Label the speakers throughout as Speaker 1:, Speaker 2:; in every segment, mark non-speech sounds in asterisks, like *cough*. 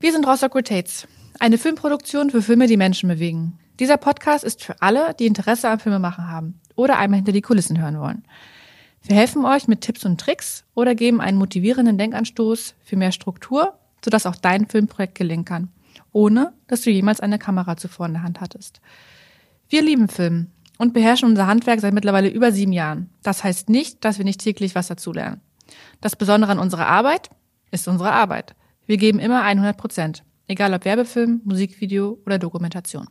Speaker 1: Wir sind Rostock Rotates, eine Filmproduktion für Filme, die Menschen bewegen. Dieser Podcast ist für alle, die Interesse am Filmemachen haben oder einmal hinter die Kulissen hören wollen. Wir helfen euch mit Tipps und Tricks oder geben einen motivierenden Denkanstoß für mehr Struktur, sodass auch dein Filmprojekt gelingen kann, ohne dass du jemals eine Kamera zuvor in der Hand hattest. Wir lieben Film und beherrschen unser Handwerk seit mittlerweile über sieben Jahren. Das heißt nicht, dass wir nicht täglich was dazulernen. Das Besondere an unserer Arbeit ist unsere Arbeit. Wir geben immer 100 Prozent. Egal ob Werbefilm, Musikvideo oder Dokumentation.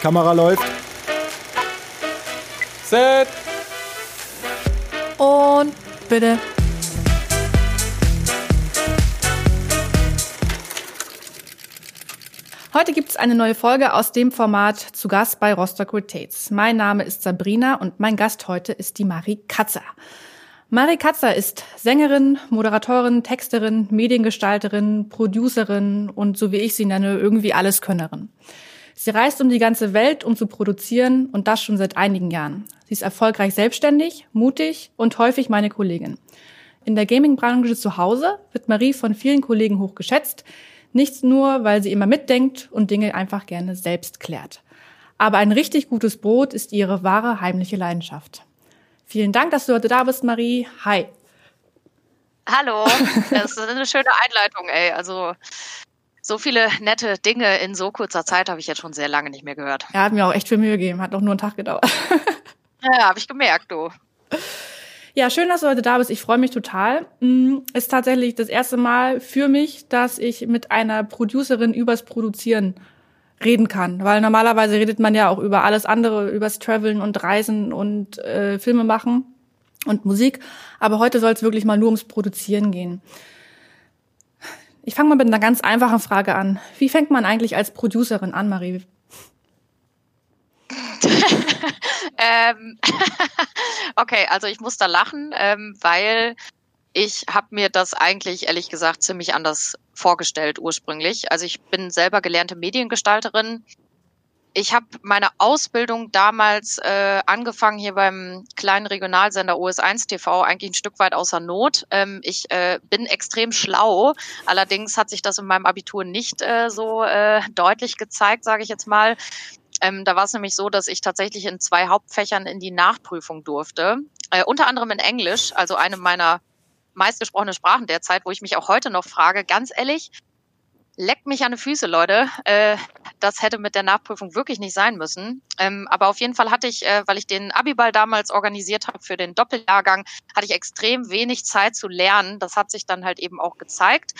Speaker 2: Kamera läuft. Set.
Speaker 1: Und bitte. Heute gibt es eine neue Folge aus dem Format zu Gast bei Rostock Rotates. Mein Name ist Sabrina und mein Gast heute ist die Marie Katzer. Marie Katzer ist Sängerin, Moderatorin, Texterin, Mediengestalterin, Producerin und so wie ich sie nenne, irgendwie Alleskönnerin. Sie reist um die ganze Welt, um zu produzieren und das schon seit einigen Jahren. Sie ist erfolgreich selbstständig, mutig und häufig meine Kollegin. In der Gaming-Branche zu Hause wird Marie von vielen Kollegen hoch geschätzt, nicht nur, weil sie immer mitdenkt und Dinge einfach gerne selbst klärt. Aber ein richtig gutes Brot ist ihre wahre heimliche Leidenschaft. Vielen Dank, dass du heute da bist, Marie. Hi.
Speaker 3: Hallo, *laughs* das ist eine schöne Einleitung, ey. Also so viele nette Dinge in so kurzer Zeit habe ich jetzt schon sehr lange nicht mehr gehört.
Speaker 1: Er hat mir auch echt viel Mühe gegeben, hat doch nur einen Tag gedauert. *laughs*
Speaker 3: Ja, habe ich gemerkt, du.
Speaker 1: Ja, schön, dass du heute da bist. Ich freue mich total. Mm, ist tatsächlich das erste Mal für mich, dass ich mit einer Producerin übers Produzieren reden kann. Weil normalerweise redet man ja auch über alles andere, übers Traveln und Reisen und äh, Filme machen und Musik. Aber heute soll es wirklich mal nur ums Produzieren gehen. Ich fange mal mit einer ganz einfachen Frage an. Wie fängt man eigentlich als Producerin an, Marie? *laughs*
Speaker 3: ähm, *laughs* okay, also ich muss da lachen, ähm, weil ich habe mir das eigentlich ehrlich gesagt ziemlich anders vorgestellt ursprünglich. Also ich bin selber gelernte Mediengestalterin. Ich habe meine Ausbildung damals äh, angefangen hier beim kleinen Regionalsender OS1 TV eigentlich ein Stück weit außer Not. Ähm, ich äh, bin extrem schlau, allerdings hat sich das in meinem Abitur nicht äh, so äh, deutlich gezeigt, sage ich jetzt mal. Ähm, da war es nämlich so, dass ich tatsächlich in zwei Hauptfächern in die Nachprüfung durfte, äh, unter anderem in Englisch, also eine meiner meistgesprochene Sprachen derzeit, wo ich mich auch heute noch frage, ganz ehrlich, leckt mich an die Füße, Leute. Äh, das hätte mit der Nachprüfung wirklich nicht sein müssen. Ähm, aber auf jeden Fall hatte ich, äh, weil ich den Abiball damals organisiert habe für den Doppeljahrgang, hatte ich extrem wenig Zeit zu lernen. Das hat sich dann halt eben auch gezeigt.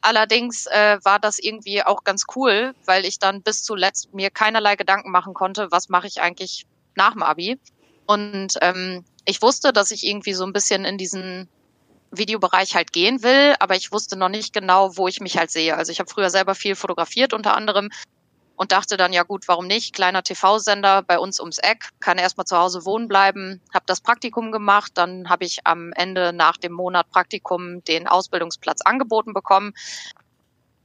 Speaker 3: Allerdings äh, war das irgendwie auch ganz cool, weil ich dann bis zuletzt mir keinerlei Gedanken machen konnte, was mache ich eigentlich nach dem Abi. Und ähm, ich wusste, dass ich irgendwie so ein bisschen in diesen Videobereich halt gehen will, aber ich wusste noch nicht genau, wo ich mich halt sehe. Also ich habe früher selber viel fotografiert unter anderem und dachte dann, ja gut, warum nicht? Kleiner TV-Sender bei uns ums Eck, kann erstmal zu Hause wohnen bleiben, habe das Praktikum gemacht, dann habe ich am Ende nach dem Monat Praktikum den Ausbildungsplatz angeboten bekommen.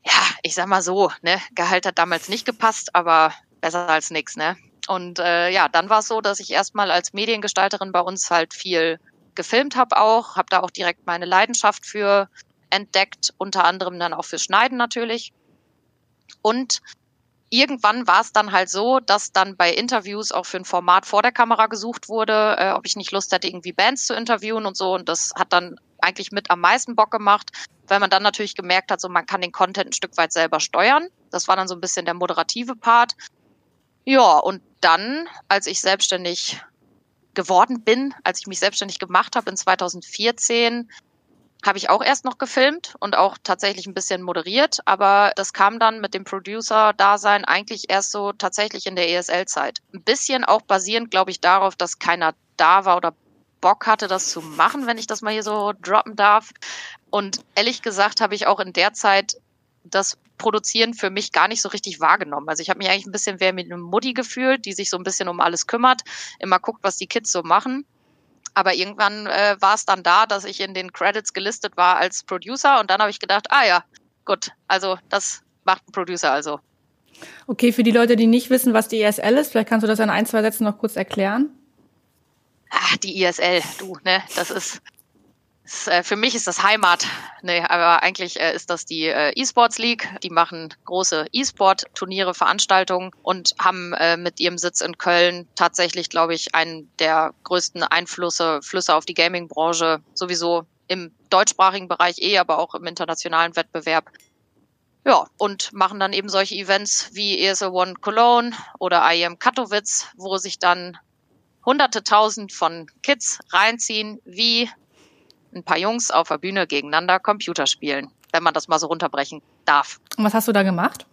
Speaker 3: Ja, ich sag mal so, ne, Gehalt hat damals nicht gepasst, aber besser als nix, ne? Und äh, ja, dann war es so, dass ich erstmal als Mediengestalterin bei uns halt viel gefilmt habe auch, habe da auch direkt meine Leidenschaft für entdeckt, unter anderem dann auch fürs Schneiden natürlich. Und irgendwann war es dann halt so, dass dann bei Interviews auch für ein Format vor der Kamera gesucht wurde, äh, ob ich nicht Lust hätte, irgendwie Bands zu interviewen und so. Und das hat dann eigentlich mit am meisten Bock gemacht, weil man dann natürlich gemerkt hat, so man kann den Content ein Stück weit selber steuern. Das war dann so ein bisschen der moderative Part. Ja, und dann, als ich selbstständig geworden bin, als ich mich selbstständig gemacht habe in 2014, habe ich auch erst noch gefilmt und auch tatsächlich ein bisschen moderiert, aber das kam dann mit dem Producer-Dasein eigentlich erst so tatsächlich in der ESL-Zeit. Ein bisschen auch basierend, glaube ich, darauf, dass keiner da war oder Bock hatte, das zu machen, wenn ich das mal hier so droppen darf. Und ehrlich gesagt habe ich auch in der Zeit das Produzieren für mich gar nicht so richtig wahrgenommen. Also ich habe mich eigentlich ein bisschen wie mit einem Mutti gefühlt, die sich so ein bisschen um alles kümmert, immer guckt, was die Kids so machen. Aber irgendwann äh, war es dann da, dass ich in den Credits gelistet war als Producer und dann habe ich gedacht, ah ja, gut, also das macht ein Producer also.
Speaker 1: Okay, für die Leute, die nicht wissen, was die ESL ist, vielleicht kannst du das in ein, zwei Sätzen noch kurz erklären.
Speaker 3: Ah, die ESL, du, ne, das ist für mich ist das Heimat. Nee, aber eigentlich äh, ist das die äh, E-Sports League. Die machen große E-Sport-Turniere, Veranstaltungen und haben mit ihrem Sitz in Köln tatsächlich, glaube ich, einen der größten Einflüsse Flüsse auf die Gaming-Branche sowieso im deutschsprachigen Bereich eh, aber auch im internationalen Wettbewerb. Ja, und machen dann eben solche Events wie ESL One Cologne oder IEM Katowice, wo sich dann hunderte tausend von Kids reinziehen, wie ein paar Jungs auf der Bühne gegeneinander Computer spielen, wenn man das mal so runterbrechen darf.
Speaker 1: Und was hast du da gemacht?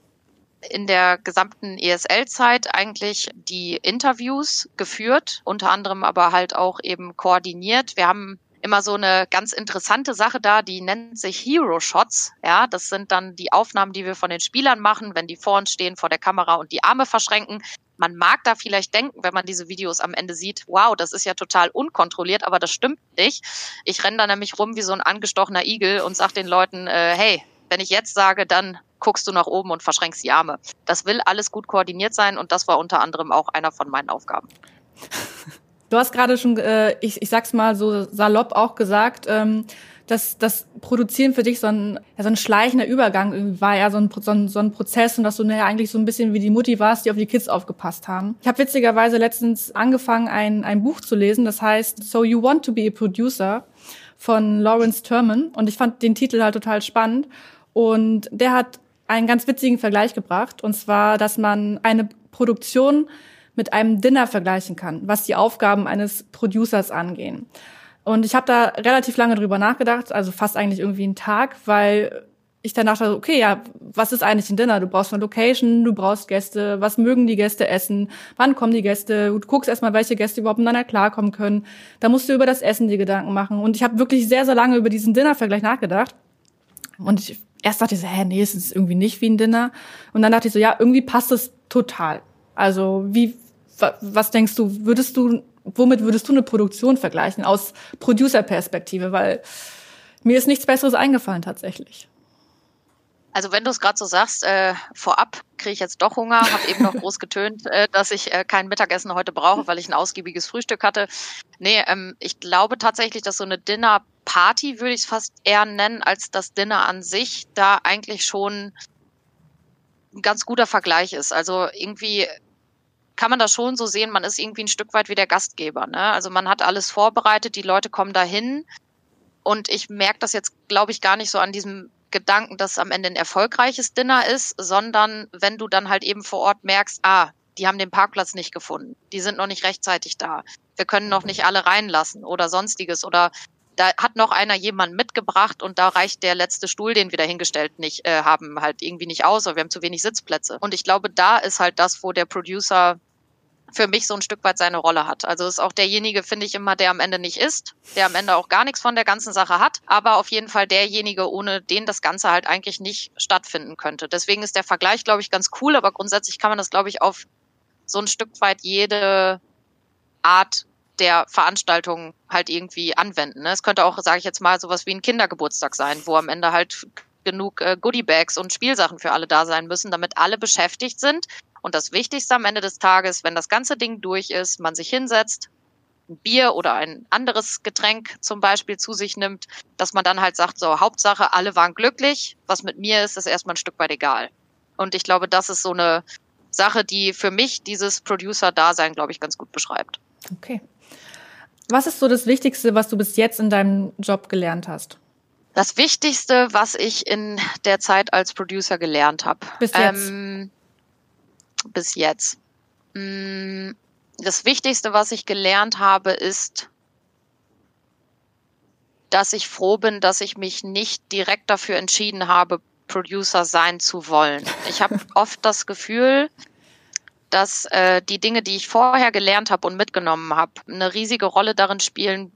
Speaker 3: in der gesamten ESL-Zeit eigentlich die Interviews geführt, unter anderem aber halt auch eben koordiniert. Wir haben immer so eine ganz interessante Sache da, die nennt sich Hero Shots. Ja, das sind dann die Aufnahmen, die wir von den Spielern machen, wenn die vor uns stehen vor der Kamera und die Arme verschränken. Man mag da vielleicht denken, wenn man diese Videos am Ende sieht, wow, das ist ja total unkontrolliert, aber das stimmt nicht. Ich renne da nämlich rum wie so ein angestochener Igel und sag den Leuten, äh, hey, wenn ich jetzt sage, dann guckst du nach oben und verschränkst die Arme. Das will alles gut koordiniert sein und das war unter anderem auch einer von meinen Aufgaben.
Speaker 1: Du hast gerade schon, äh, ich, ich sag's mal so salopp auch gesagt, ähm, dass das Produzieren für dich so ein, ja, so ein schleichender Übergang war, ja so ein, so ein, so ein Prozess und dass du ja eigentlich so ein bisschen wie die Mutti warst, die auf die Kids aufgepasst haben. Ich habe witzigerweise letztens angefangen, ein, ein Buch zu lesen, das heißt So You Want to Be a Producer von Lawrence Terman und ich fand den Titel halt total spannend und der hat einen ganz witzigen Vergleich gebracht und zwar, dass man eine Produktion mit einem Dinner vergleichen kann, was die Aufgaben eines Producers angehen. Und ich habe da relativ lange drüber nachgedacht, also fast eigentlich irgendwie einen Tag, weil ich dann dachte, okay, ja, was ist eigentlich ein Dinner? Du brauchst eine Location, du brauchst Gäste, was mögen die Gäste essen, wann kommen die Gäste, du guckst erstmal, welche Gäste überhaupt miteinander klarkommen können. Da musst du über das Essen die Gedanken machen. Und ich habe wirklich sehr, sehr lange über diesen Dinner-Vergleich nachgedacht. Und ich, erst dachte ich so, hä, nee, es ist irgendwie nicht wie ein Dinner. Und dann dachte ich so, ja, irgendwie passt es total. Also wie, was denkst du, würdest du, womit würdest du eine Produktion vergleichen aus Producer-Perspektive? Weil mir ist nichts Besseres eingefallen tatsächlich.
Speaker 3: Also wenn du es gerade so sagst, äh, vorab kriege ich jetzt doch Hunger, habe eben noch *laughs* groß getönt, äh, dass ich äh, kein Mittagessen heute brauche, weil ich ein ausgiebiges Frühstück hatte. Nee, ähm, ich glaube tatsächlich, dass so eine Dinner-Party, würde ich es fast eher nennen, als das Dinner an sich, da eigentlich schon ein ganz guter Vergleich ist. Also irgendwie kann man das schon so sehen, man ist irgendwie ein Stück weit wie der Gastgeber. Ne? Also man hat alles vorbereitet, die Leute kommen dahin. Und ich merke das jetzt, glaube ich, gar nicht so an diesem Gedanken, dass am Ende ein erfolgreiches Dinner ist, sondern wenn du dann halt eben vor Ort merkst, ah, die haben den Parkplatz nicht gefunden, die sind noch nicht rechtzeitig da, wir können noch nicht alle reinlassen oder sonstiges oder da hat noch einer jemanden mitgebracht und da reicht der letzte Stuhl, den wir da hingestellt nicht äh, haben, halt irgendwie nicht aus, oder wir haben zu wenig Sitzplätze. Und ich glaube, da ist halt das, wo der Producer für mich so ein Stück weit seine Rolle hat. Also ist auch derjenige, finde ich immer, der am Ende nicht ist, der am Ende auch gar nichts von der ganzen Sache hat, aber auf jeden Fall derjenige, ohne den das Ganze halt eigentlich nicht stattfinden könnte. Deswegen ist der Vergleich, glaube ich, ganz cool, aber grundsätzlich kann man das, glaube ich, auf so ein Stück weit jede Art der Veranstaltung halt irgendwie anwenden. Ne? Es könnte auch, sage ich jetzt mal, sowas wie ein Kindergeburtstag sein, wo am Ende halt genug äh, Goodiebags und Spielsachen für alle da sein müssen, damit alle beschäftigt sind. Und das Wichtigste am Ende des Tages, wenn das ganze Ding durch ist, man sich hinsetzt, ein Bier oder ein anderes Getränk zum Beispiel zu sich nimmt, dass man dann halt sagt, so Hauptsache, alle waren glücklich, was mit mir ist, ist erstmal ein Stück weit egal. Und ich glaube, das ist so eine Sache, die für mich dieses Producer-Dasein, glaube ich, ganz gut beschreibt.
Speaker 1: Okay. Was ist so das Wichtigste, was du bis jetzt in deinem Job gelernt hast?
Speaker 3: Das Wichtigste, was ich in der Zeit als Producer gelernt habe.
Speaker 1: Bis jetzt. Ähm,
Speaker 3: bis jetzt. Mm, das Wichtigste, was ich gelernt habe, ist, dass ich froh bin, dass ich mich nicht direkt dafür entschieden habe, Producer sein zu wollen. Ich habe *laughs* oft das Gefühl, dass äh, die Dinge, die ich vorher gelernt habe und mitgenommen habe, eine riesige Rolle darin spielen,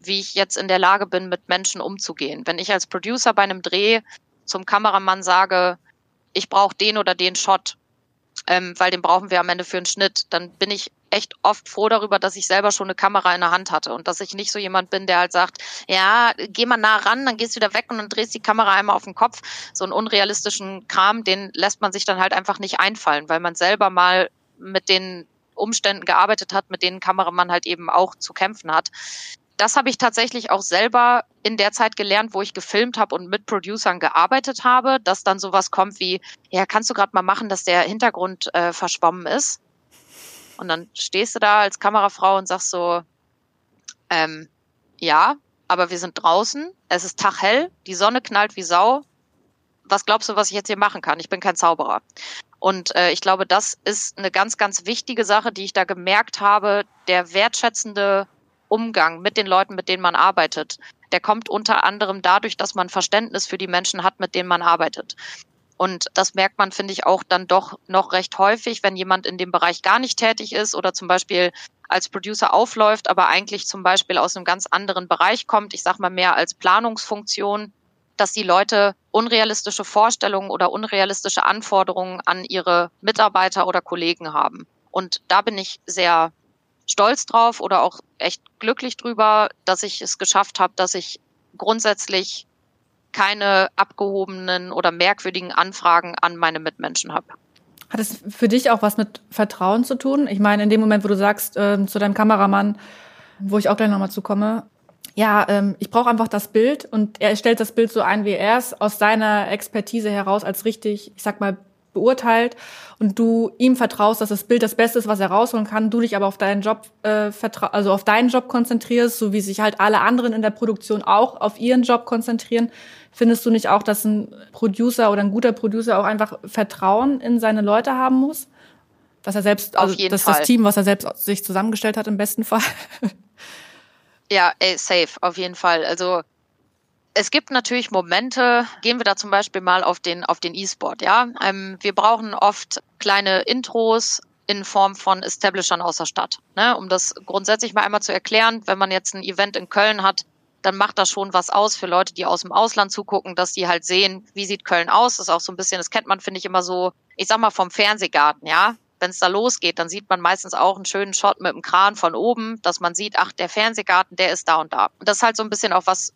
Speaker 3: wie ich jetzt in der Lage bin, mit Menschen umzugehen. Wenn ich als Producer bei einem Dreh zum Kameramann sage, ich brauche den oder den Shot, ähm, weil den brauchen wir am Ende für einen Schnitt, dann bin ich echt oft froh darüber, dass ich selber schon eine Kamera in der Hand hatte und dass ich nicht so jemand bin, der halt sagt, ja, geh mal nah ran, dann gehst du wieder weg und dann drehst die Kamera einmal auf den Kopf. So einen unrealistischen Kram, den lässt man sich dann halt einfach nicht einfallen, weil man selber mal mit den Umständen gearbeitet hat, mit denen Kameramann halt eben auch zu kämpfen hat. das habe ich tatsächlich auch selber in der Zeit gelernt, wo ich gefilmt habe und mit Producern gearbeitet habe, dass dann sowas kommt wie, ja, kannst du gerade mal machen, dass der Hintergrund äh, verschwommen ist? Und dann stehst du da als Kamerafrau und sagst so, ähm, ja, aber wir sind draußen, es ist taghell, die Sonne knallt wie Sau. Was glaubst du, was ich jetzt hier machen kann? Ich bin kein Zauberer. Und äh, ich glaube, das ist eine ganz, ganz wichtige Sache, die ich da gemerkt habe. Der wertschätzende Umgang mit den Leuten, mit denen man arbeitet, der kommt unter anderem dadurch, dass man Verständnis für die Menschen hat, mit denen man arbeitet. Und das merkt man, finde ich, auch dann doch noch recht häufig, wenn jemand in dem Bereich gar nicht tätig ist oder zum Beispiel als Producer aufläuft, aber eigentlich zum Beispiel aus einem ganz anderen Bereich kommt, ich sage mal mehr als Planungsfunktion, dass die Leute unrealistische Vorstellungen oder unrealistische Anforderungen an ihre Mitarbeiter oder Kollegen haben. Und da bin ich sehr stolz drauf oder auch echt glücklich drüber, dass ich es geschafft habe, dass ich grundsätzlich keine abgehobenen oder merkwürdigen Anfragen an meine Mitmenschen habe.
Speaker 1: Hat es für dich auch was mit Vertrauen zu tun? Ich meine, in dem Moment, wo du sagst äh, zu deinem Kameramann, wo ich auch gleich nochmal zukomme, ja, ähm, ich brauche einfach das Bild und er stellt das Bild so ein, wie er es aus seiner Expertise heraus als richtig, ich sag mal, beurteilt und du ihm vertraust, dass das Bild das Beste ist, was er rausholen kann, du dich aber auf deinen Job äh, vertra also auf deinen Job konzentrierst, so wie sich halt alle anderen in der Produktion auch auf ihren Job konzentrieren, findest du nicht auch, dass ein Producer oder ein guter Producer auch einfach Vertrauen in seine Leute haben muss? Dass er selbst, also dass das Team, was er selbst sich zusammengestellt hat, im besten Fall.
Speaker 3: Ja, ey, safe, auf jeden Fall. Also es gibt natürlich Momente, gehen wir da zum Beispiel mal auf den auf den E-Sport, ja. Ähm, wir brauchen oft kleine Intros in Form von Establishern aus der Stadt. Ne? Um das grundsätzlich mal einmal zu erklären, wenn man jetzt ein Event in Köln hat, dann macht das schon was aus für Leute, die aus dem Ausland zugucken, dass die halt sehen, wie sieht Köln aus. Das ist auch so ein bisschen, das kennt man, finde ich, immer so, ich sag mal, vom Fernsehgarten, ja. Wenn es da losgeht, dann sieht man meistens auch einen schönen Shot mit dem Kran von oben, dass man sieht, ach, der Fernsehgarten, der ist da und da. Und das ist halt so ein bisschen auch was,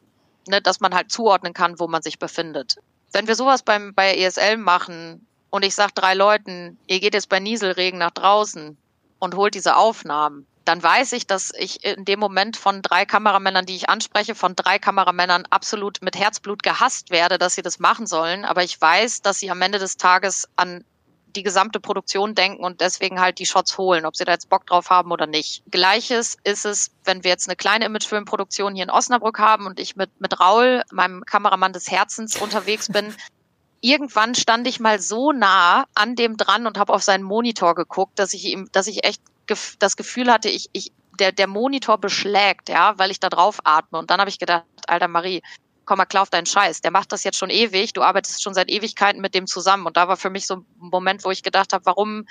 Speaker 3: ne, dass man halt zuordnen kann, wo man sich befindet. Wenn wir sowas beim, bei ESL machen und ich sag drei Leuten, ihr geht jetzt bei Nieselregen nach draußen und holt diese Aufnahmen, dann weiß ich, dass ich in dem Moment von drei Kameramännern, die ich anspreche, von drei Kameramännern absolut mit Herzblut gehasst werde, dass sie das machen sollen. Aber ich weiß, dass sie am Ende des Tages an die gesamte Produktion denken und deswegen halt die Shots holen, ob sie da jetzt Bock drauf haben oder nicht. Gleiches ist es, wenn wir jetzt eine kleine Imagefilmproduktion hier in Osnabrück haben und ich mit, mit Raul, meinem Kameramann des Herzens, unterwegs bin. *laughs* Irgendwann stand ich mal so nah an dem dran und habe auf seinen Monitor geguckt, dass ich ihm, dass ich echt gef das Gefühl hatte, ich, ich, der, der Monitor beschlägt, ja, weil ich da drauf atme. Und dann habe ich gedacht, alter Marie, komm mal klar auf deinen Scheiß. Der macht das jetzt schon ewig, du arbeitest schon seit Ewigkeiten mit dem zusammen. Und da war für mich so ein Moment, wo ich gedacht habe, warum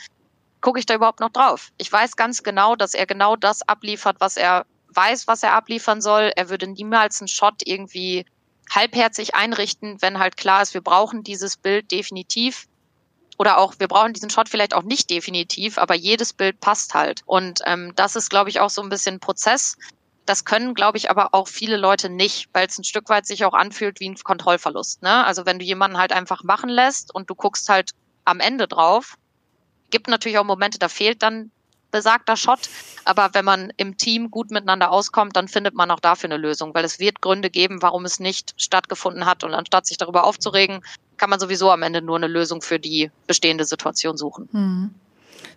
Speaker 3: gucke ich da überhaupt noch drauf? Ich weiß ganz genau, dass er genau das abliefert, was er weiß, was er abliefern soll. Er würde niemals einen Shot irgendwie halbherzig einrichten, wenn halt klar ist, wir brauchen dieses Bild definitiv. Oder auch, wir brauchen diesen Shot vielleicht auch nicht definitiv, aber jedes Bild passt halt. Und ähm, das ist, glaube ich, auch so ein bisschen Prozess, das können, glaube ich, aber auch viele Leute nicht, weil es ein Stück weit sich auch anfühlt wie ein Kontrollverlust. Ne? Also wenn du jemanden halt einfach machen lässt und du guckst halt am Ende drauf, gibt natürlich auch Momente, da fehlt dann besagter Shot. Aber wenn man im Team gut miteinander auskommt, dann findet man auch dafür eine Lösung, weil es wird Gründe geben, warum es nicht stattgefunden hat. Und anstatt sich darüber aufzuregen, kann man sowieso am Ende nur eine Lösung für die bestehende Situation suchen.
Speaker 1: Hm.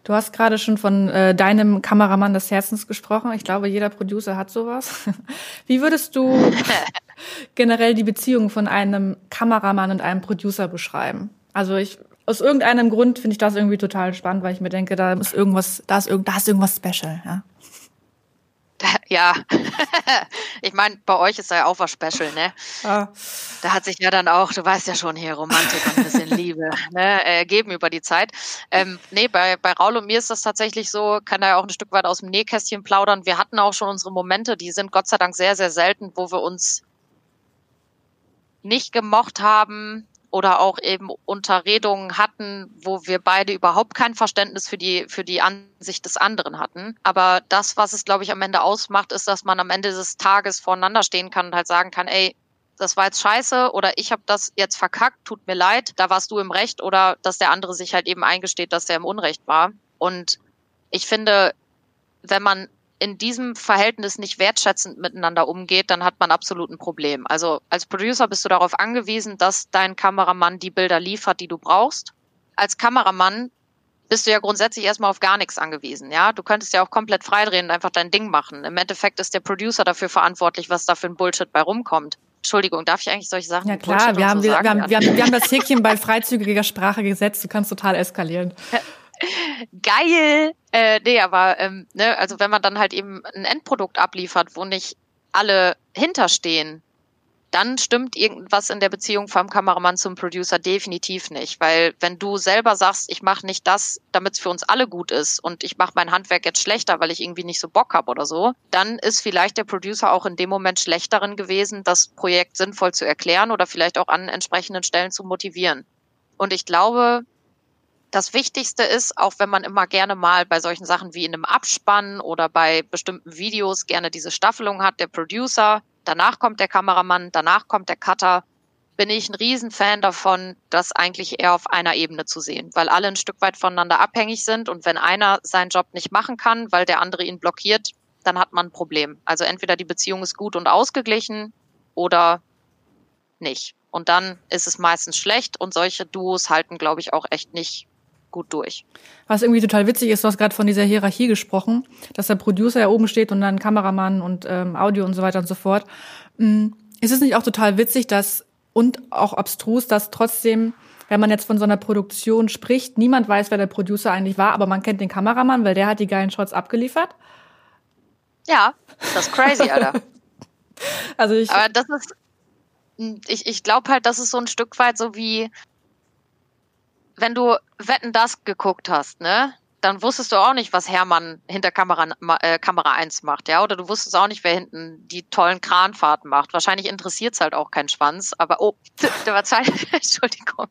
Speaker 1: Du hast gerade schon von äh, deinem Kameramann des Herzens gesprochen. Ich glaube, jeder Producer hat sowas. *laughs* Wie würdest du *laughs* generell die Beziehung von einem Kameramann und einem Producer beschreiben? Also ich aus irgendeinem Grund finde ich das irgendwie total spannend, weil ich mir denke, da ist irgendwas, da ist, irgend, da ist irgendwas special, ja. *laughs*
Speaker 3: Ja, ich meine, bei euch ist ja auch was Special, ne? Ja. Da hat sich ja dann auch, du weißt ja schon hier, Romantik und ein bisschen *laughs* Liebe ne, ergeben über die Zeit. Ähm, nee, bei, bei Raul und mir ist das tatsächlich so, kann da ja auch ein Stück weit aus dem Nähkästchen plaudern. Wir hatten auch schon unsere Momente, die sind Gott sei Dank sehr, sehr selten, wo wir uns nicht gemocht haben, oder auch eben Unterredungen hatten, wo wir beide überhaupt kein Verständnis für die, für die Ansicht des anderen hatten. Aber das, was es, glaube ich, am Ende ausmacht, ist, dass man am Ende des Tages voreinander stehen kann und halt sagen kann, ey, das war jetzt scheiße oder ich habe das jetzt verkackt, tut mir leid, da warst du im Recht oder dass der andere sich halt eben eingesteht, dass er im Unrecht war. Und ich finde, wenn man in diesem Verhältnis nicht wertschätzend miteinander umgeht, dann hat man absolut ein Problem. Also als Producer bist du darauf angewiesen, dass dein Kameramann die Bilder liefert, die du brauchst. Als Kameramann bist du ja grundsätzlich erstmal auf gar nichts angewiesen. Ja, du könntest ja auch komplett freidrehen und einfach dein Ding machen. Im Endeffekt ist der Producer dafür verantwortlich, was da für ein Bullshit bei rumkommt. Entschuldigung, darf ich eigentlich solche Sachen?
Speaker 1: Ja klar, wir haben, so wir, wir, haben, wir, haben, wir haben *laughs* das Häkchen bei freizügiger Sprache gesetzt. Du kannst total eskalieren.
Speaker 3: Geil! Äh, nee, aber ähm, ne, also wenn man dann halt eben ein Endprodukt abliefert, wo nicht alle hinterstehen, dann stimmt irgendwas in der Beziehung vom Kameramann zum Producer definitiv nicht. Weil wenn du selber sagst, ich mache nicht das, damit es für uns alle gut ist und ich mache mein Handwerk jetzt schlechter, weil ich irgendwie nicht so Bock habe oder so, dann ist vielleicht der Producer auch in dem Moment schlechterin gewesen, das Projekt sinnvoll zu erklären oder vielleicht auch an entsprechenden Stellen zu motivieren. Und ich glaube, das Wichtigste ist, auch wenn man immer gerne mal bei solchen Sachen wie in einem Abspann oder bei bestimmten Videos gerne diese Staffelung hat, der Producer danach kommt der Kameramann, danach kommt der Cutter, bin ich ein Riesenfan davon, das eigentlich eher auf einer Ebene zu sehen, weil alle ein Stück weit voneinander abhängig sind und wenn einer seinen Job nicht machen kann, weil der andere ihn blockiert, dann hat man ein Problem. Also entweder die Beziehung ist gut und ausgeglichen oder nicht. Und dann ist es meistens schlecht und solche Duos halten, glaube ich, auch echt nicht gut durch.
Speaker 1: Was irgendwie total witzig ist, du hast gerade von dieser Hierarchie gesprochen, dass der Producer ja oben steht und dann Kameramann und ähm, Audio und so weiter und so fort. Mhm. Ist es nicht auch total witzig, dass und auch abstrus, dass trotzdem, wenn man jetzt von so einer Produktion spricht, niemand weiß, wer der Producer eigentlich war, aber man kennt den Kameramann, weil der hat die geilen Shots abgeliefert?
Speaker 3: Ja, das ist crazy, Alter. *laughs*
Speaker 1: also ich.
Speaker 3: Aber das ist, ich, ich glaube halt, das ist so ein Stück weit so wie, wenn du Wetten das geguckt hast, ne? Dann wusstest du auch nicht, was Hermann hinter Kamera, äh, Kamera 1 macht, ja? Oder du wusstest auch nicht, wer hinten die tollen Kranfahrten macht. Wahrscheinlich interessiert es halt auch keinen Schwanz, aber oh, *laughs* der war Zeit, *laughs* Entschuldigung.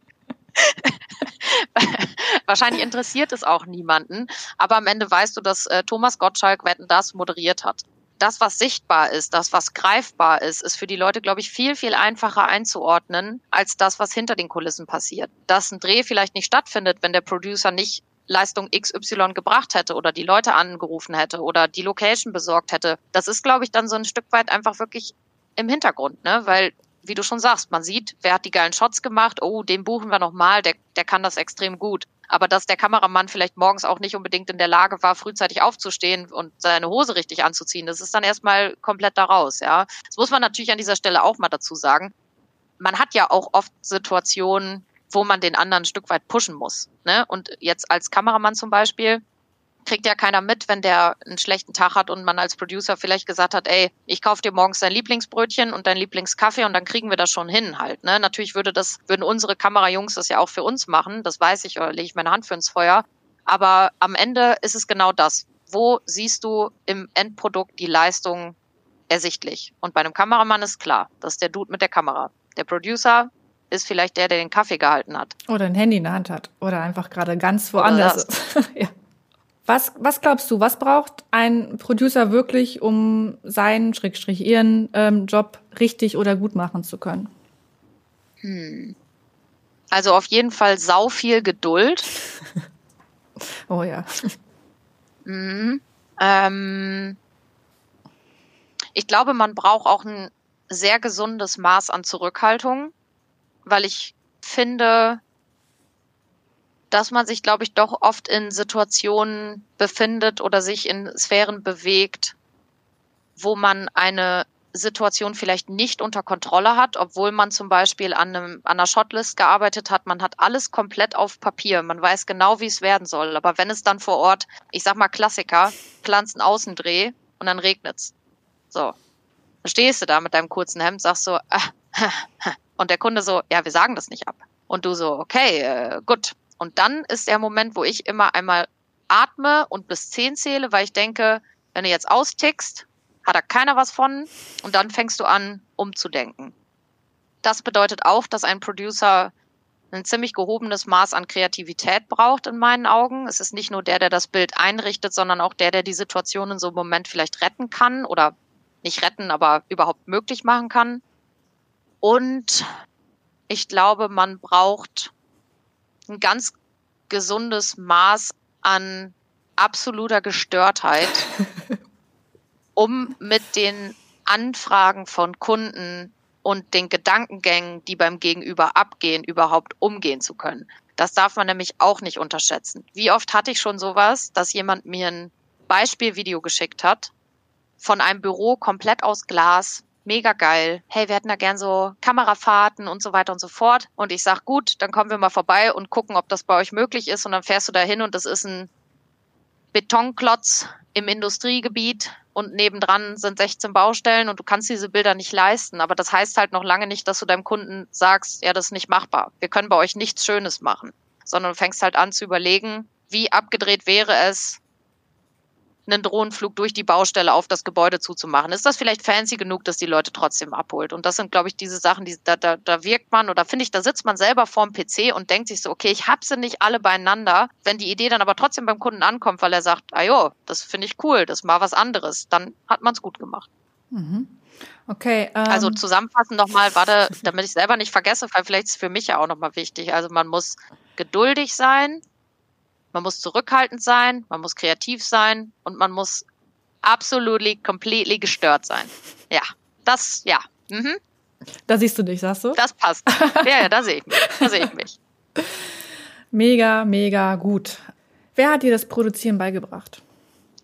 Speaker 3: *laughs* Wahrscheinlich interessiert es auch niemanden, aber am Ende weißt du, dass äh, Thomas Gottschalk Wetten das moderiert hat das, was sichtbar ist, das, was greifbar ist, ist für die Leute, glaube ich, viel, viel einfacher einzuordnen, als das, was hinter den Kulissen passiert. Dass ein Dreh vielleicht nicht stattfindet, wenn der Producer nicht Leistung XY gebracht hätte oder die Leute angerufen hätte oder die Location besorgt hätte. Das ist, glaube ich, dann so ein Stück weit einfach wirklich im Hintergrund, ne? Weil, wie du schon sagst, man sieht, wer hat die geilen Shots gemacht, oh, den buchen wir nochmal, der, der kann das extrem gut aber dass der Kameramann vielleicht morgens auch nicht unbedingt in der Lage war, frühzeitig aufzustehen und seine Hose richtig anzuziehen, das ist dann erstmal komplett daraus, ja. Das muss man natürlich an dieser Stelle auch mal dazu sagen. Man hat ja auch oft Situationen, wo man den anderen ein Stück weit pushen muss. Ne? Und jetzt als Kameramann zum Beispiel, kriegt ja keiner mit, wenn der einen schlechten Tag hat und man als Producer vielleicht gesagt hat, ey, ich kauf dir morgens dein Lieblingsbrötchen und dein Lieblingskaffee und dann kriegen wir das schon hin halt. Ne? Natürlich würde das, würden unsere Kamerajungs das ja auch für uns machen, das weiß ich, oder lege ich meine Hand für ins Feuer. Aber am Ende ist es genau das. Wo siehst du im Endprodukt die Leistung ersichtlich? Und bei einem Kameramann ist klar, das ist der Dude mit der Kamera. Der Producer ist vielleicht der, der den Kaffee gehalten hat.
Speaker 1: Oder ein Handy in der Hand hat. Oder einfach gerade ganz woanders ist. *laughs* ja. Was, was glaubst du, was braucht ein Producer wirklich, um seinen, Schrägstrich, ihren ähm, Job richtig oder gut machen zu können?
Speaker 3: Hm. Also auf jeden Fall sau viel Geduld. *laughs*
Speaker 1: oh ja.
Speaker 3: Mhm. Ähm, ich glaube, man braucht auch ein sehr gesundes Maß an Zurückhaltung, weil ich finde, dass man sich, glaube ich, doch oft in Situationen befindet oder sich in Sphären bewegt, wo man eine Situation vielleicht nicht unter Kontrolle hat, obwohl man zum Beispiel an, einem, an einer Shotlist gearbeitet hat. Man hat alles komplett auf Papier. Man weiß genau, wie es werden soll. Aber wenn es dann vor Ort, ich sag mal Klassiker, einen Außendreh und dann regnet's. So. Dann stehst du da mit deinem kurzen Hemd, sagst so, ah, *laughs* und der Kunde so, ja, wir sagen das nicht ab. Und du so, okay, äh, gut, und dann ist der Moment, wo ich immer einmal atme und bis zehn zähle, weil ich denke, wenn du jetzt austickst, hat da keiner was von und dann fängst du an, umzudenken. Das bedeutet auch, dass ein Producer ein ziemlich gehobenes Maß an Kreativität braucht in meinen Augen. Es ist nicht nur der, der das Bild einrichtet, sondern auch der, der die Situation in so einem Moment vielleicht retten kann oder nicht retten, aber überhaupt möglich machen kann. Und ich glaube, man braucht ein ganz gesundes Maß an absoluter Gestörtheit, *laughs* um mit den Anfragen von Kunden und den Gedankengängen, die beim Gegenüber abgehen, überhaupt umgehen zu können. Das darf man nämlich auch nicht unterschätzen. Wie oft hatte ich schon sowas, dass jemand mir ein Beispielvideo geschickt hat von einem Büro komplett aus Glas, mega geil. Hey, wir hätten da gern so Kamerafahrten und so weiter und so fort. Und ich sag, gut, dann kommen wir mal vorbei und gucken, ob das bei euch möglich ist. Und dann fährst du da hin und das ist ein Betonklotz im Industriegebiet und nebendran sind 16 Baustellen und du kannst diese Bilder nicht leisten. Aber das heißt halt noch lange nicht, dass du deinem Kunden sagst, ja, das ist nicht machbar. Wir können bei euch nichts Schönes machen. Sondern du fängst halt an zu überlegen, wie abgedreht wäre es, einen Drohnenflug durch die Baustelle auf das Gebäude zuzumachen. Ist das vielleicht fancy genug, dass die Leute trotzdem abholt? Und das sind, glaube ich, diese Sachen, die da, da, da wirkt man oder finde ich, da sitzt man selber vorm PC und denkt sich so, okay, ich habe sie nicht alle beieinander. Wenn die Idee dann aber trotzdem beim Kunden ankommt, weil er sagt, ah jo, das finde ich cool, das ist mal was anderes, dann hat man es gut gemacht.
Speaker 1: Mhm. Okay.
Speaker 3: Ähm also zusammenfassend nochmal, warte, *laughs* damit ich selber nicht vergesse, weil vielleicht ist es für mich ja auch nochmal wichtig. Also man muss geduldig sein, man muss zurückhaltend sein, man muss kreativ sein und man muss absolutely, completely gestört sein. Ja, das, ja. Mhm.
Speaker 1: Da siehst du dich, sagst du?
Speaker 3: Das passt. *laughs* Ja, ja, da sehe ich mich. Da sehe ich mich.
Speaker 1: Mega, mega gut. Wer hat dir das Produzieren beigebracht?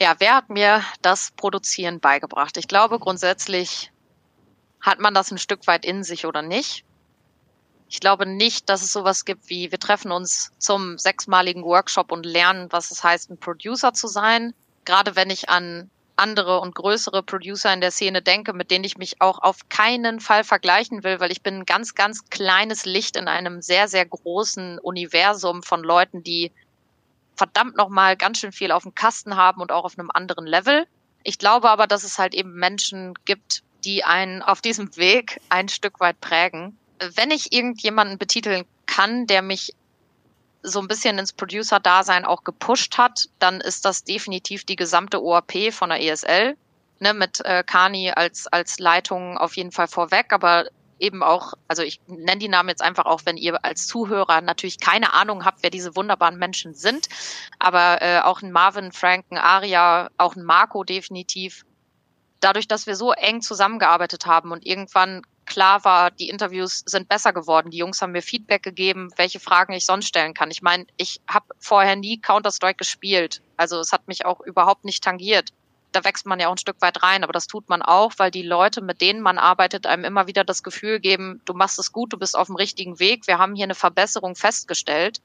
Speaker 3: Ja, wer hat mir das Produzieren beigebracht? Ich glaube, grundsätzlich hat man das ein Stück weit in sich oder nicht. Ich glaube nicht, dass es sowas gibt wie, wir treffen uns zum sechsmaligen Workshop und lernen, was es heißt, ein Producer zu sein. Gerade wenn ich an andere und größere Producer in der Szene denke, mit denen ich mich auch auf keinen Fall vergleichen will, weil ich bin ein ganz, ganz kleines Licht in einem sehr, sehr großen Universum von Leuten, die verdammt nochmal ganz schön viel auf dem Kasten haben und auch auf einem anderen Level. Ich glaube aber, dass es halt eben Menschen gibt, die einen auf diesem Weg ein Stück weit prägen wenn ich irgendjemanden betiteln kann, der mich so ein bisschen ins Producer-Dasein auch gepusht hat, dann ist das definitiv die gesamte OAP von der ESL. Ne, mit äh, Kani als, als Leitung auf jeden Fall vorweg, aber eben auch, also ich nenne die Namen jetzt einfach auch, wenn ihr als Zuhörer natürlich keine Ahnung habt, wer diese wunderbaren Menschen sind, aber äh, auch ein Marvin, Frank, ein Aria, auch ein Marco definitiv. Dadurch, dass wir so eng zusammengearbeitet haben und irgendwann klar war, die Interviews sind besser geworden. Die Jungs haben mir Feedback gegeben, welche Fragen ich sonst stellen kann. Ich meine, ich habe vorher nie Counter-Strike gespielt. Also es hat mich auch überhaupt nicht tangiert. Da wächst man ja auch ein Stück weit rein, aber das tut man auch, weil die Leute, mit denen man arbeitet, einem immer wieder das Gefühl geben, du machst es gut, du bist auf dem richtigen Weg, wir haben hier eine Verbesserung festgestellt.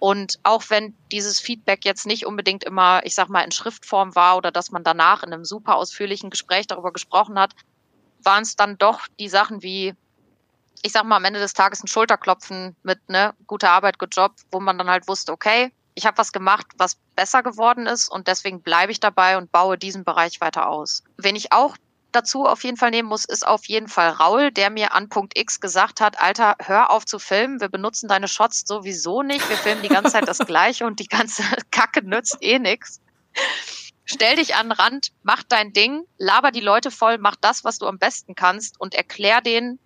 Speaker 3: Und auch wenn dieses Feedback jetzt nicht unbedingt immer, ich sag mal, in Schriftform war oder dass man danach in einem super ausführlichen Gespräch darüber gesprochen hat, waren es dann doch die Sachen wie, ich sag mal, am Ende des Tages ein Schulterklopfen mit, ne, gute Arbeit, good job, wo man dann halt wusste, okay, ich habe was gemacht, was besser geworden ist und deswegen bleibe ich dabei und baue diesen Bereich weiter aus. Wen ich auch dazu auf jeden Fall nehmen muss, ist auf jeden Fall Raul, der mir an Punkt X gesagt hat, Alter, hör auf zu filmen, wir benutzen deine Shots sowieso nicht, wir filmen die ganze Zeit das *laughs* gleiche und die ganze *laughs* Kacke nützt eh nix stell dich an den Rand, mach dein Ding, laber die Leute voll, mach das, was du am besten kannst und erklär denen,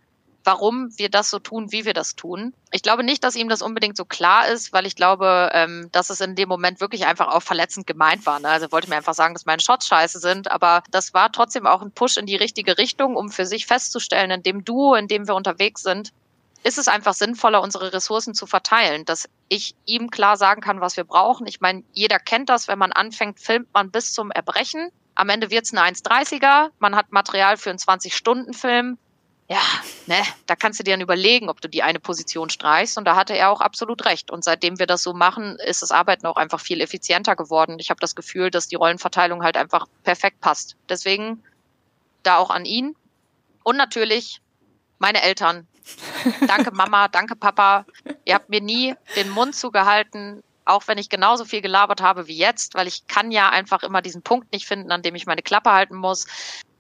Speaker 3: warum wir das so tun, wie wir das tun. Ich glaube nicht, dass ihm das unbedingt so klar ist, weil ich glaube, ähm, dass es in dem Moment wirklich einfach auch verletzend gemeint war. Ne? Also wollte mir einfach sagen, dass meine Shots scheiße sind, aber das war trotzdem auch ein Push in die richtige Richtung, um für sich festzustellen, in dem Duo, in dem wir unterwegs sind, ist es einfach sinnvoller, unsere Ressourcen zu verteilen, dass ich ihm klar sagen kann, was wir brauchen. Ich meine, jeder kennt das, wenn man anfängt, filmt man bis zum Erbrechen. Am Ende wird's eine 1,30er, man hat Material für einen 20-Stunden-Film. Ja, ne, da kannst du dir dann überlegen, ob du die eine Position streichst. Und da hatte er auch absolut recht. Und seitdem wir das so machen, ist das Arbeiten auch einfach viel effizienter geworden. Ich habe das Gefühl, dass die Rollenverteilung halt einfach perfekt passt. Deswegen da auch an ihn. Und natürlich meine Eltern, danke Mama, danke Papa. Ihr habt mir nie den Mund zugehalten, auch wenn ich genauso viel gelabert habe wie jetzt, weil ich kann ja einfach immer diesen Punkt nicht finden, an dem ich meine Klappe halten muss.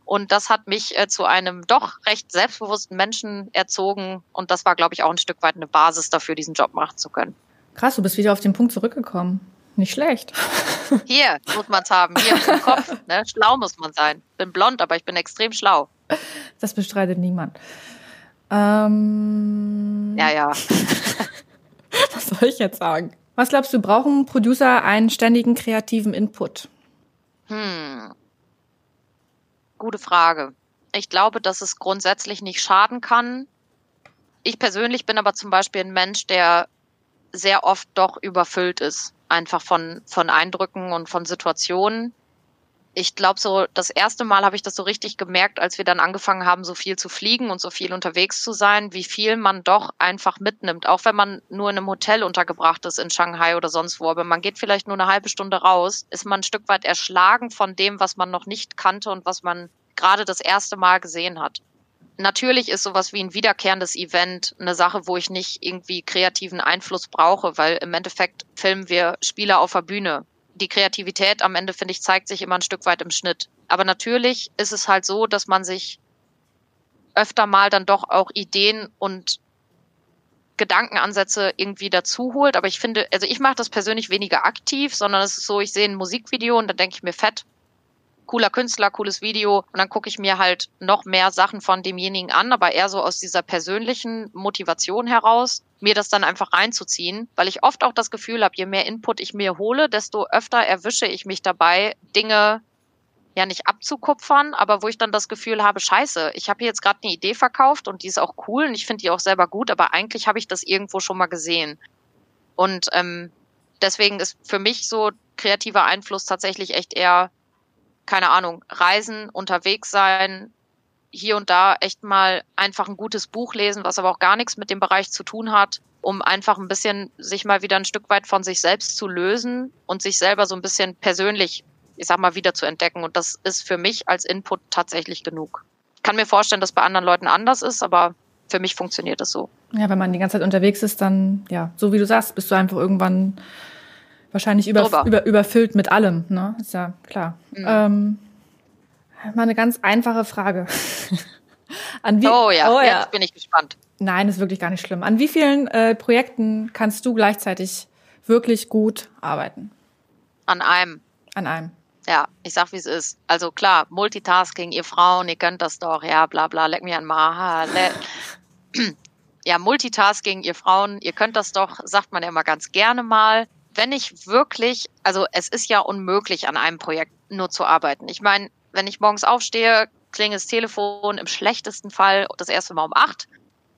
Speaker 3: Und das hat mich äh, zu einem doch recht selbstbewussten Menschen erzogen. Und das war, glaube ich, auch ein Stück weit eine Basis dafür, diesen Job machen zu können.
Speaker 1: Krass, du bist wieder auf den Punkt zurückgekommen. Nicht schlecht. *laughs* *laughs*
Speaker 3: Hier muss man es haben, hier im Kopf. Ne? Schlau muss man sein. Bin blond, aber ich bin extrem schlau.
Speaker 1: Das bestreitet niemand. Ähm,
Speaker 3: ja, ja. *laughs*
Speaker 1: was soll ich jetzt sagen? Was glaubst du, brauchen Producer einen ständigen kreativen Input?
Speaker 3: Hm. gute Frage. Ich glaube, dass es grundsätzlich nicht schaden kann. Ich persönlich bin aber zum Beispiel ein Mensch, der sehr oft doch überfüllt ist, einfach von, von Eindrücken und von Situationen ich glaube, so das erste Mal habe ich das so richtig gemerkt, als wir dann angefangen haben, so viel zu fliegen und so viel unterwegs zu sein, wie viel man doch einfach mitnimmt, auch wenn man nur in einem Hotel untergebracht ist in Shanghai oder sonst wo. Aber man geht vielleicht nur eine halbe Stunde raus, ist man ein Stück weit erschlagen von dem, was man noch nicht kannte und was man gerade das erste Mal gesehen hat. Natürlich ist sowas wie ein wiederkehrendes Event eine Sache, wo ich nicht irgendwie kreativen Einfluss brauche, weil im Endeffekt filmen wir Spieler auf der Bühne die Kreativität am Ende, finde ich, zeigt sich immer ein Stück weit im Schnitt. Aber natürlich ist es halt so, dass man sich öfter mal dann doch auch Ideen und Gedankenansätze irgendwie dazu holt. Aber ich finde, also ich mache das persönlich weniger aktiv, sondern es ist so, ich sehe ein Musikvideo und dann denke ich mir fett, cooler Künstler, cooles Video und dann gucke ich mir halt noch mehr Sachen von demjenigen an, aber eher so aus dieser persönlichen Motivation heraus, mir das dann einfach reinzuziehen, weil ich oft auch das Gefühl habe, je mehr Input ich mir hole, desto öfter erwische ich mich dabei, Dinge ja nicht abzukupfern, aber wo ich dann das Gefühl habe, scheiße, ich habe hier jetzt gerade eine Idee verkauft und die ist auch cool und ich finde die auch selber gut, aber eigentlich habe ich das irgendwo schon mal gesehen. Und ähm, deswegen ist für mich so kreativer Einfluss tatsächlich echt eher keine Ahnung, reisen, unterwegs sein, hier und da echt mal einfach ein gutes Buch lesen, was aber auch gar nichts mit dem Bereich zu tun hat, um einfach ein bisschen sich mal wieder ein Stück weit von sich selbst zu lösen und sich selber so ein bisschen persönlich, ich sag mal, wieder zu entdecken. Und das ist für mich als Input tatsächlich genug. Ich kann mir vorstellen, dass bei anderen Leuten anders ist, aber für mich funktioniert das so.
Speaker 1: Ja, wenn man die ganze Zeit unterwegs ist, dann, ja, so wie du sagst, bist du einfach irgendwann wahrscheinlich über, über, überfüllt mit allem, ne? Ist ja klar. Mhm. Ähm, mal eine ganz einfache Frage. *laughs*
Speaker 3: An wie, oh ja, oh ja, jetzt bin ich gespannt.
Speaker 1: Nein, ist wirklich gar nicht schlimm. An wie vielen äh, Projekten kannst du gleichzeitig wirklich gut arbeiten?
Speaker 3: An einem.
Speaker 1: An einem.
Speaker 3: Ja, ich sag, wie es ist. Also klar, Multitasking, ihr Frauen, ihr könnt das doch, ja, bla bla, leck mir an Maha. *clears throat* ja, Multitasking, ihr Frauen, ihr könnt das doch, sagt man ja immer ganz gerne mal wenn ich wirklich, also es ist ja unmöglich, an einem Projekt nur zu arbeiten. Ich meine, wenn ich morgens aufstehe, klingelt das Telefon im schlechtesten Fall das erste Mal um acht.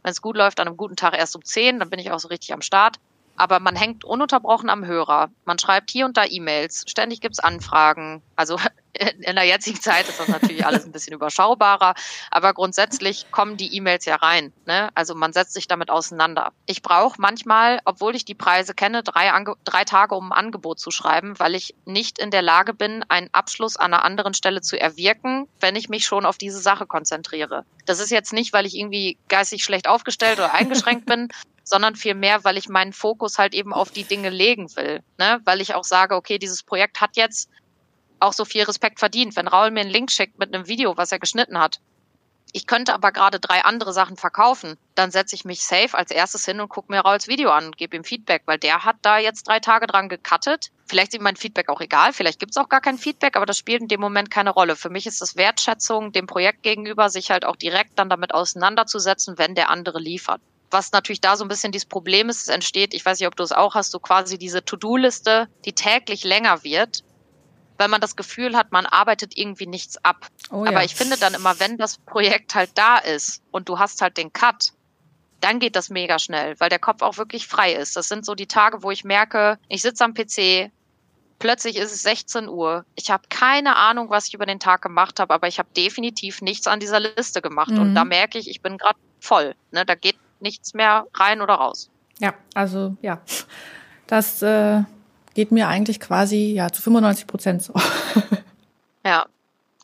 Speaker 3: Wenn es gut läuft, an einem guten Tag erst um zehn, dann bin ich auch so richtig am Start. Aber man hängt ununterbrochen am Hörer. Man schreibt hier und da E-Mails. Ständig gibt's Anfragen. Also *laughs* in der jetzigen Zeit ist das natürlich *laughs* alles ein bisschen überschaubarer, aber grundsätzlich kommen die E-Mails ja rein. Ne? Also man setzt sich damit auseinander. Ich brauche manchmal, obwohl ich die Preise kenne, drei, Ange drei Tage, um ein Angebot zu schreiben, weil ich nicht in der Lage bin, einen Abschluss an einer anderen Stelle zu erwirken, wenn ich mich schon auf diese Sache konzentriere. Das ist jetzt nicht, weil ich irgendwie geistig schlecht aufgestellt oder eingeschränkt *laughs* bin, sondern vielmehr, weil ich meinen Fokus halt eben auf die Dinge legen will. Ne? Weil ich auch sage, okay, dieses Projekt hat jetzt auch so viel Respekt verdient. Wenn Raul mir einen Link schickt mit einem Video, was er geschnitten hat, ich könnte aber gerade drei andere Sachen verkaufen, dann setze ich mich safe als erstes hin und gucke mir Rauls Video an und gebe ihm Feedback, weil der hat da jetzt drei Tage dran gecuttet. Vielleicht ist ihm mein Feedback auch egal, vielleicht gibt es auch gar kein Feedback, aber das spielt in dem Moment keine Rolle. Für mich ist das Wertschätzung dem Projekt gegenüber, sich halt auch direkt dann damit auseinanderzusetzen, wenn der andere liefert. Was natürlich da so ein bisschen dieses Problem ist, es entsteht, ich weiß nicht, ob du es auch hast, so quasi diese To-Do-Liste, die täglich länger wird weil man das Gefühl hat, man arbeitet irgendwie nichts ab. Oh, Aber ja. ich finde dann immer, wenn das Projekt halt da ist und du hast halt den Cut, dann geht das mega schnell, weil der Kopf auch wirklich frei ist. Das sind so die Tage, wo ich merke, ich sitze am PC, plötzlich ist es 16 Uhr. Ich habe keine Ahnung, was ich über den Tag gemacht habe, aber ich habe definitiv nichts an dieser Liste gemacht. Mhm. Und da merke ich, ich bin gerade voll. Ne? Da geht nichts mehr rein oder raus.
Speaker 1: Ja, also ja. Das äh, geht mir eigentlich quasi ja zu 95 Prozent so. *laughs*
Speaker 3: Ja.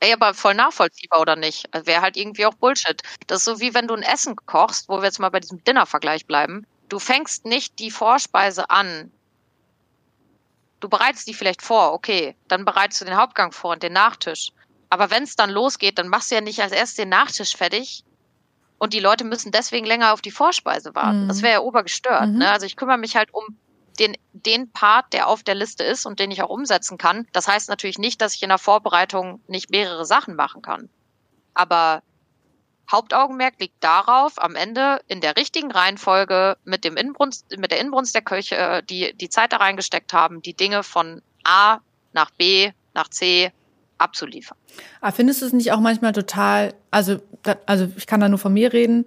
Speaker 3: Ey, aber voll nachvollziehbar oder nicht? Also Wäre halt irgendwie auch Bullshit. Das ist so wie wenn du ein Essen kochst, wo wir jetzt mal bei diesem Dinner-Vergleich bleiben. Du fängst nicht die Vorspeise an. Du bereitest die vielleicht vor, okay. Dann bereitest du den Hauptgang vor und den Nachtisch. Aber wenn es dann losgeht, dann machst du ja nicht als erstes den Nachtisch fertig, und die Leute müssen deswegen länger auf die Vorspeise warten. Mhm. Das wäre ja obergestört. Mhm. Ne? Also ich kümmere mich halt um den, den Part, der auf der Liste ist und den ich auch umsetzen kann. Das heißt natürlich nicht, dass ich in der Vorbereitung nicht mehrere Sachen machen kann. Aber Hauptaugenmerk liegt darauf, am Ende in der richtigen Reihenfolge mit dem Inbrunst, mit der Inbrunst der Köche, äh, die die Zeit da reingesteckt haben, die Dinge von A nach B nach C abzuliefern.
Speaker 1: Aber findest du es nicht auch manchmal total, also, also ich kann da nur von mir reden,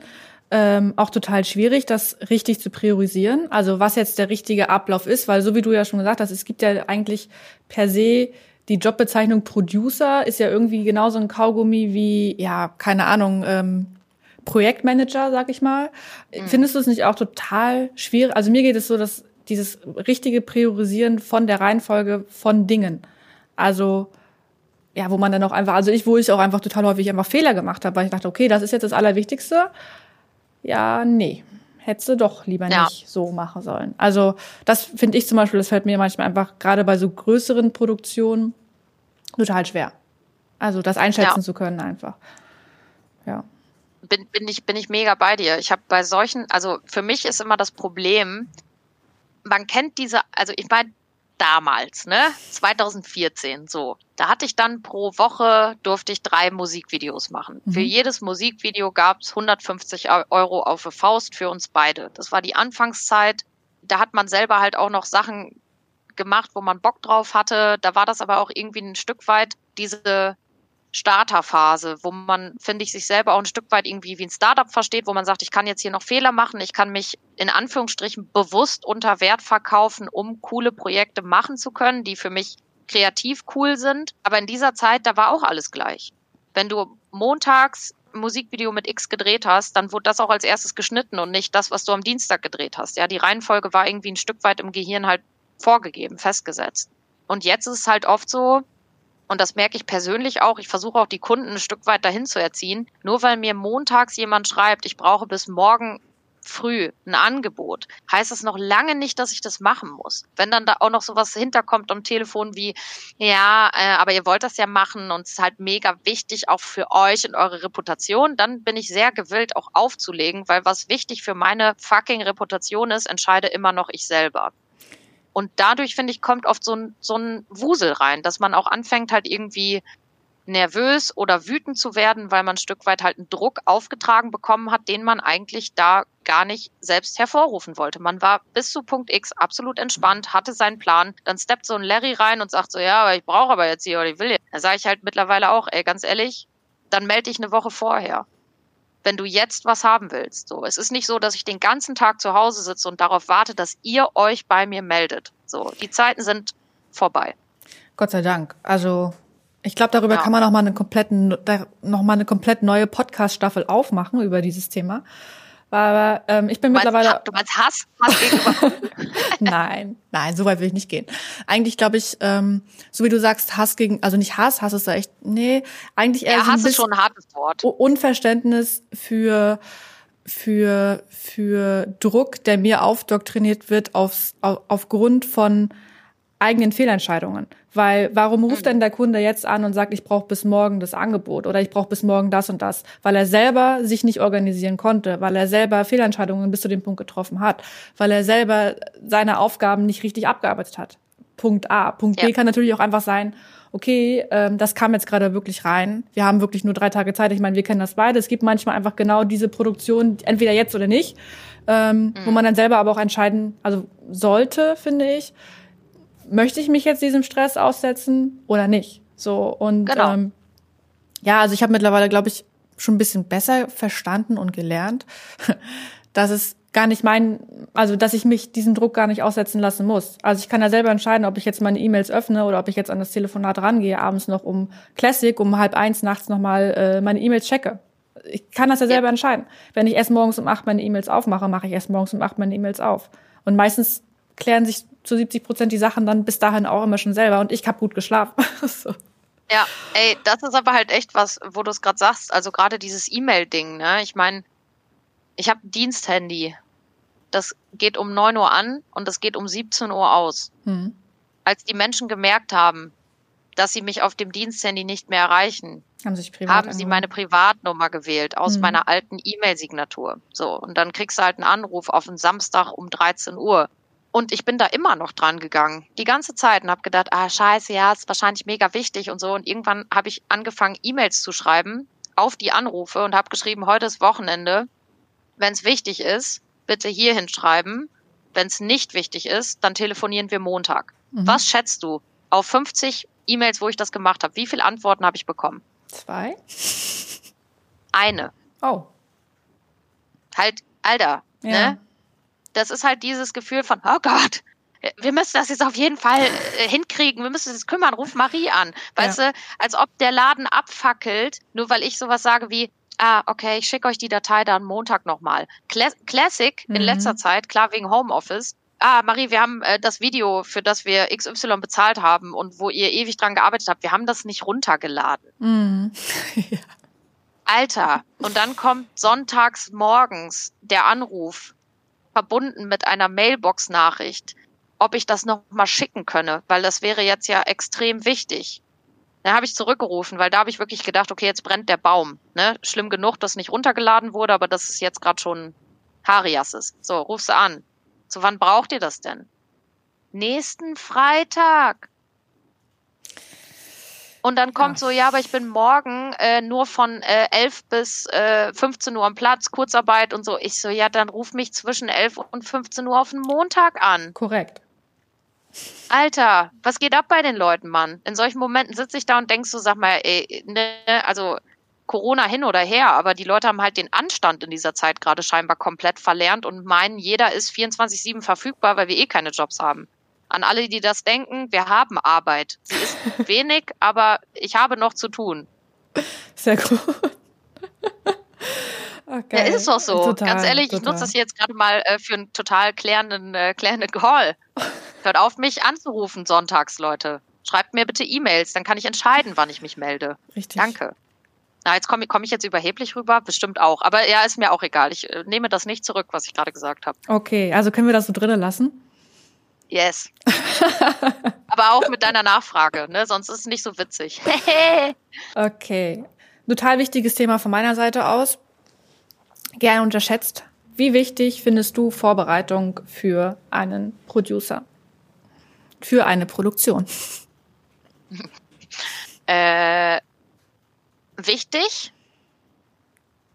Speaker 1: ähm, auch total schwierig, das richtig zu priorisieren. Also was jetzt der richtige Ablauf ist, weil so wie du ja schon gesagt hast, es gibt ja eigentlich per se die Jobbezeichnung Producer ist ja irgendwie genauso ein Kaugummi wie, ja, keine Ahnung, ähm, Projektmanager, sag ich mal. Mhm. Findest du es nicht auch total schwierig? Also mir geht es so, dass dieses richtige Priorisieren von der Reihenfolge von Dingen. Also ja, wo man dann auch einfach, also ich, wo ich auch einfach total häufig einfach Fehler gemacht habe, weil ich dachte, okay, das ist jetzt das Allerwichtigste. Ja, nee, hättest du doch lieber ja. nicht so machen sollen. Also das finde ich zum Beispiel, das fällt mir manchmal einfach gerade bei so größeren Produktionen total schwer. Also das einschätzen ja. zu können einfach. Ja.
Speaker 3: Bin, bin, ich, bin ich mega bei dir. Ich habe bei solchen, also für mich ist immer das Problem, man kennt diese, also ich meine, damals, ne? 2014, so. Da hatte ich dann pro Woche, durfte ich drei Musikvideos machen. Mhm. Für jedes Musikvideo gab es 150 Euro auf der Faust für uns beide. Das war die Anfangszeit. Da hat man selber halt auch noch Sachen gemacht, wo man Bock drauf hatte. Da war das aber auch irgendwie ein Stück weit diese Starterphase, wo man, finde ich, sich selber auch ein Stück weit irgendwie wie ein Startup versteht, wo man sagt, ich kann jetzt hier noch Fehler machen, ich kann mich in Anführungsstrichen bewusst unter Wert verkaufen, um coole Projekte machen zu können, die für mich kreativ cool sind. Aber in dieser Zeit, da war auch alles gleich. Wenn du montags Musikvideo mit X gedreht hast, dann wurde das auch als erstes geschnitten und nicht das, was du am Dienstag gedreht hast. Ja, die Reihenfolge war irgendwie ein Stück weit im Gehirn halt vorgegeben, festgesetzt. Und jetzt ist es halt oft so, und das merke ich persönlich auch, ich versuche auch die Kunden ein Stück weit dahin zu erziehen, nur weil mir montags jemand schreibt, ich brauche bis morgen früh ein Angebot, heißt es noch lange nicht, dass ich das machen muss. Wenn dann da auch noch sowas hinterkommt am Telefon wie, ja, äh, aber ihr wollt das ja machen und es ist halt mega wichtig auch für euch und eure Reputation, dann bin ich sehr gewillt auch aufzulegen, weil was wichtig für meine fucking Reputation ist, entscheide immer noch ich selber. Und dadurch, finde ich, kommt oft so ein, so ein Wusel rein, dass man auch anfängt, halt irgendwie nervös oder wütend zu werden, weil man ein Stück weit halt einen Druck aufgetragen bekommen hat, den man eigentlich da gar nicht selbst hervorrufen wollte. Man war bis zu Punkt X absolut entspannt, hatte seinen Plan. Dann steppt so ein Larry rein und sagt so, ja, aber ich brauche aber jetzt hier oder ich will jetzt. Da sage ich halt mittlerweile auch, ey, ganz ehrlich, dann melde ich eine Woche vorher wenn du jetzt was haben willst. So, es ist nicht so, dass ich den ganzen Tag zu Hause sitze und darauf warte, dass ihr euch bei mir meldet. So, die Zeiten sind vorbei.
Speaker 1: Gott sei Dank. Also ich glaube, darüber ja. kann man noch mal eine kompletten, noch mal eine komplett neue Podcast-Staffel aufmachen über dieses Thema. Aber ähm, ich bin
Speaker 3: du
Speaker 1: mittlerweile.
Speaker 3: Meinst, du meinst Hass? Hass gegenüber *laughs*
Speaker 1: Nein, nein, so weit will ich nicht gehen. Eigentlich glaube ich, ähm, so wie du sagst, Hass gegen, also nicht Hass, Hass ist da echt, nee, eigentlich eher
Speaker 3: ja,
Speaker 1: so
Speaker 3: ein Hass ist schon ein hartes Wort.
Speaker 1: Unverständnis für für für Druck, der mir aufdoktriniert wird aufs, auf, aufgrund von eigenen Fehlentscheidungen. Weil warum ruft mhm. denn der Kunde jetzt an und sagt, ich brauche bis morgen das Angebot oder ich brauche bis morgen das und das? Weil er selber sich nicht organisieren konnte, weil er selber Fehlentscheidungen bis zu dem Punkt getroffen hat, weil er selber seine Aufgaben nicht richtig abgearbeitet hat. Punkt A. Punkt ja. B kann natürlich auch einfach sein, okay, ähm, das kam jetzt gerade wirklich rein. Wir haben wirklich nur drei Tage Zeit. Ich meine, wir kennen das beide. Es gibt manchmal einfach genau diese Produktion, entweder jetzt oder nicht, ähm, mhm. wo man dann selber aber auch entscheiden, also sollte, finde ich, möchte ich mich jetzt diesem Stress aussetzen oder nicht? So und genau. ähm, ja, also ich habe mittlerweile, glaube ich, schon ein bisschen besser verstanden und gelernt, *laughs* dass es gar nicht mein, also dass ich mich diesem Druck gar nicht aussetzen lassen muss. Also ich kann ja selber entscheiden, ob ich jetzt meine E-Mails öffne oder ob ich jetzt an das Telefonat rangehe, abends noch um Classic, um halb eins nachts nochmal äh, meine E-Mails checke. Ich kann das ja selber ja. entscheiden. Wenn ich erst morgens um acht meine E-Mails aufmache, mache ich erst morgens um acht meine E-Mails auf. Und meistens klären sich zu 70 Prozent die Sachen dann bis dahin auch immer schon selber und ich habe gut geschlafen. *laughs* so.
Speaker 3: Ja, ey, das ist aber halt echt was, wo du es gerade sagst. Also gerade dieses E-Mail-Ding, ne? Ich meine, ich habe ein Diensthandy. Das geht um 9 Uhr an und das geht um 17 Uhr aus. Hm. Als die Menschen gemerkt haben, dass sie mich auf dem Diensthandy nicht mehr erreichen, haben, haben sie meine Privatnummer gewählt aus hm. meiner alten E-Mail-Signatur. So, und dann kriegst du halt einen Anruf auf einen Samstag um 13 Uhr. Und ich bin da immer noch dran gegangen, die ganze Zeit und habe gedacht, ah scheiße, ja, ist wahrscheinlich mega wichtig und so. Und irgendwann habe ich angefangen, E-Mails zu schreiben auf die Anrufe und habe geschrieben, heute ist Wochenende. Wenn es wichtig ist, bitte hier hinschreiben. Wenn es nicht wichtig ist, dann telefonieren wir Montag. Mhm. Was schätzt du? Auf 50 E-Mails, wo ich das gemacht habe. Wie viele Antworten habe ich bekommen?
Speaker 1: Zwei?
Speaker 3: Eine.
Speaker 1: Oh.
Speaker 3: Halt, Alter,
Speaker 1: Ja.
Speaker 3: ne? Das ist halt dieses Gefühl von, oh Gott, wir müssen das jetzt auf jeden Fall äh, hinkriegen, wir müssen uns jetzt kümmern, ruf Marie an. Weißt du, als ob der Laden abfackelt, nur weil ich sowas sage wie, ah, okay, ich schicke euch die Datei dann Montag nochmal. Cla Classic in
Speaker 1: Mhm.
Speaker 3: letzter Zeit, klar wegen Homeoffice. Ah, Marie, wir haben äh, das Video, für das wir XY bezahlt haben und wo ihr ewig dran gearbeitet habt, wir haben das nicht runtergeladen.
Speaker 1: Mhm. *laughs* ja.
Speaker 3: Alter, und dann kommt sonntags morgens der Anruf, verbunden mit einer Mailbox-Nachricht, ob ich das noch mal schicken könne, weil das wäre jetzt ja extrem wichtig. Dann habe ich zurückgerufen, weil da habe ich wirklich gedacht, okay, jetzt brennt der Baum. Ne? Schlimm genug, dass nicht runtergeladen wurde, aber das ist jetzt gerade schon Karias ist. So, rufst du an. Zu wann braucht ihr das denn? Nächsten Freitag. Und dann kommt
Speaker 1: Ja.
Speaker 3: so, ja, aber ich bin morgen äh, nur von äh, 11 bis äh, 15 Uhr am Platz, Kurzarbeit und so. Ich so, ja, dann ruf mich zwischen 11 und 15 Uhr auf den Montag an.
Speaker 1: Korrekt.
Speaker 3: Alter, was geht ab bei den Leuten, Mann? In solchen Momenten sitze ich da und denkst so, sag mal, ey, ne, also Corona hin oder her, aber die Leute haben halt den Anstand in dieser Zeit gerade scheinbar komplett verlernt und meinen, jeder ist 24-7 verfügbar, weil wir eh keine Jobs haben. An alle, die das denken, wir haben Arbeit. Sie ist *laughs* wenig, aber ich habe noch zu tun.
Speaker 1: Sehr gut. Okay.
Speaker 3: Ja, ist es doch so.
Speaker 1: Total,
Speaker 3: Ganz ehrlich, ich
Speaker 1: total.
Speaker 3: nutze das jetzt gerade mal äh, für einen total klärenden, äh, klärenden Call. *laughs* Hört auf, mich anzurufen sonntags, Leute. Schreibt mir bitte E-Mails, dann kann ich entscheiden, wann ich mich melde.
Speaker 1: Richtig.
Speaker 3: Danke. Na, jetzt komme komm ich jetzt überheblich rüber, bestimmt auch. Aber ja, ist mir auch egal. Ich äh, nehme das nicht zurück, was ich gerade gesagt habe.
Speaker 1: Okay, also können wir das so drinnen lassen?
Speaker 3: Yes. *laughs* Aber auch mit deiner Nachfrage, ne? Sonst ist es nicht so witzig. *laughs*
Speaker 1: Okay. Total wichtiges Thema von meiner Seite aus. Gerne unterschätzt. Wie wichtig findest du Vorbereitung für einen Producer? Für eine Produktion? *laughs*
Speaker 3: äh, wichtig.